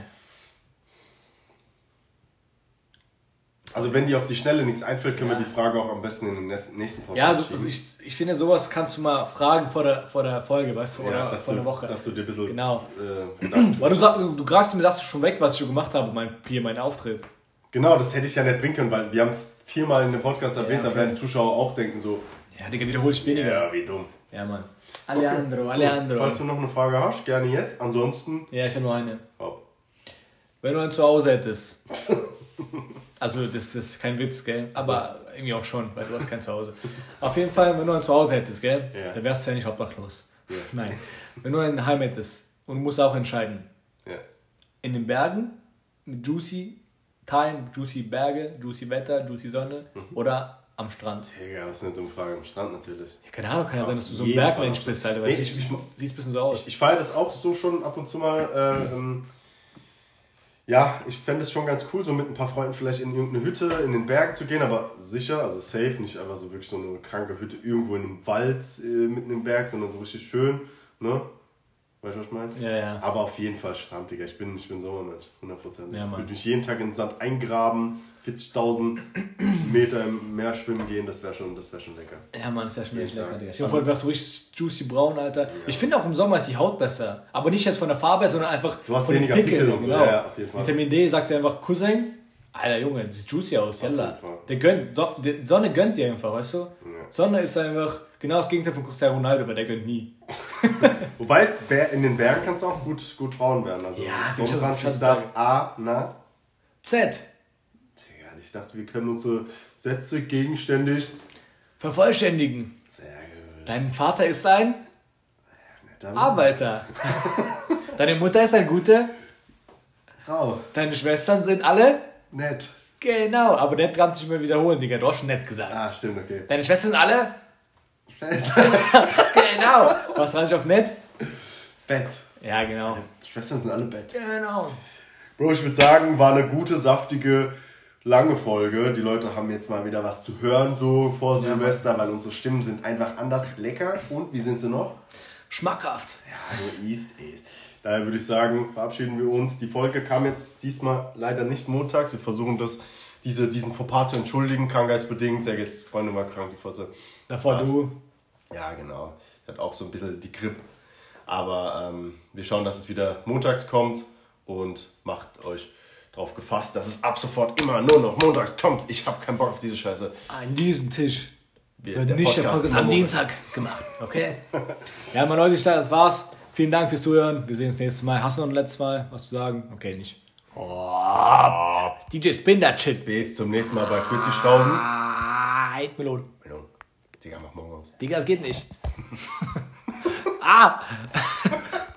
Also wenn dir auf die Schnelle nichts einfällt, können ja. wir die Frage auch am besten in den nächsten Podcast Ja, also, also ich, ich finde, sowas kannst du mal fragen vor der, vor der Folge, weißt du, oder ja, vor der Woche. Dass du dir ein bisschen... Genau. Äh, [CLEARS THROAT] Weil du, sagst, du greifst mir das schon weg, was ich schon gemacht habe, mein, hier, mein Auftritt. Genau, das hätte ich ja nicht bringen können, weil wir haben es viermal in dem Podcast erwähnt, ja, okay. da werden Zuschauer auch denken so... Ja, Digga, wiederhol ich weniger. Ja, wie dumm. Ja, Mann. Alejandro, okay. Alejandro. Falls du noch eine Frage hast, gerne jetzt. Ansonsten... Ja, ich habe nur eine. Oh. Wenn du ein Zuhause hättest... [LAUGHS] Also das ist kein Witz, gell? Aber also. irgendwie auch schon, weil du hast kein Zuhause. Auf jeden Fall, wenn du ein Zuhause hättest, gell? Ja. Dann wärst du ja nicht obdachlos. Ja. Nein. Wenn du ein Heim hättest und du musst auch entscheiden. Ja. In den Bergen mit Juicy Time, Juicy Berge, Juicy Wetter, Juicy Sonne mhm. oder am Strand. Digga, das ist eine dumme Frage. Am Strand natürlich. Ja, keine Ahnung, kann ja sein, dass du so ein Bergmensch bist, Alter. Weil nee, ich, ich, siehst ein bisschen so aus. Ich, ich feiere das auch so schon ab und zu mal. Äh, ähm, ja, ich fände es schon ganz cool, so mit ein paar Freunden vielleicht in irgendeine Hütte in den Bergen zu gehen, aber sicher, also safe, nicht einfach so wirklich so eine kranke Hütte irgendwo in einem Wald äh, mitten im Berg, sondern so richtig schön, ne? Weißt du, was ich meine? Ja, ja. Aber auf jeden Fall Strand, Digga. Ich bin, ich bin Sommermensch, 100%. Ja, ich würde mich jeden Tag in den Sand eingraben, 40.000 Meter im Meer schwimmen gehen, das wäre schon, wär schon lecker. Ja, Mann, das wäre schon echt lecker, Digga. Ich hoffe, du wärst so richtig juicy braun, Alter. Ja. Ich finde auch im Sommer ist die Haut besser. Aber nicht jetzt von der Farbe, sondern einfach du hast von weniger den Pickeln. Pickel und so. Genau. Ja, auf jeden Fall. Vitamin D sagt dir einfach, Cousin, Alter Junge, du siehst juicy aus, yalla. Der gönnt, so, die Sonne gönnt dir einfach, weißt du? Ja. Sonne ist einfach genau das Gegenteil von Cristiano Ronaldo, weil der gönnt nie. [LAUGHS] Wobei, in den Bergen kannst du auch gut, gut braun werden. Also ja, Sonnenbrand ist das A, na? Z. Ich dachte, wir können unsere Sätze gegenständig vervollständigen. Sehr gut. Dein Vater ist ein ja, Arbeiter. [LAUGHS] Deine Mutter ist eine gute Frau. Deine Schwestern sind alle nett. Genau, aber nett kannst du nicht mehr wiederholen, Digga. Du hast schon nett gesagt. Ah, stimmt, okay. Deine Schwestern sind alle Fett. [LAUGHS] genau. Was rein ich auf nett? Bett. Ja, genau. Die Schwestern sind alle Bett. Genau. Bro, ich würde sagen, war eine gute, saftige lange Folge. Die Leute haben jetzt mal wieder was zu hören, so vor Silvester, weil unsere Stimmen sind einfach anders lecker. Und wie sind sie noch? Schmackhaft. Ja, so East East. Daher würde ich sagen, verabschieden wir uns. Die Folge kam jetzt diesmal leider nicht montags. Wir versuchen das, diese, diesen Fauxpas zu entschuldigen, krankheitsbedingt. Sehr ist Freunde mal krank, die Fotze. Davor du. Ja, genau. Ich hatte auch so ein bisschen die Grip. Aber ähm, wir schauen, dass es wieder montags kommt und macht euch drauf gefasst, dass es ab sofort immer nur noch Montag kommt. Ich habe keinen Bock auf diese Scheiße. An diesen Tisch wird nicht der Podcast am Dienstag gemacht, okay? [LAUGHS] ja, meine Leute, das war's. Vielen Dank fürs Zuhören. Wir sehen uns nächstes Mal. Hast du noch ein letztes Mal was zu sagen? Okay, nicht. Oh, DJ Spin that shit. Bis zum nächsten Mal bei 40.000. Ah, Melon. Melon. Digga, mach morgen aus. Digga, es geht nicht. [LAUGHS] ah! [LAUGHS]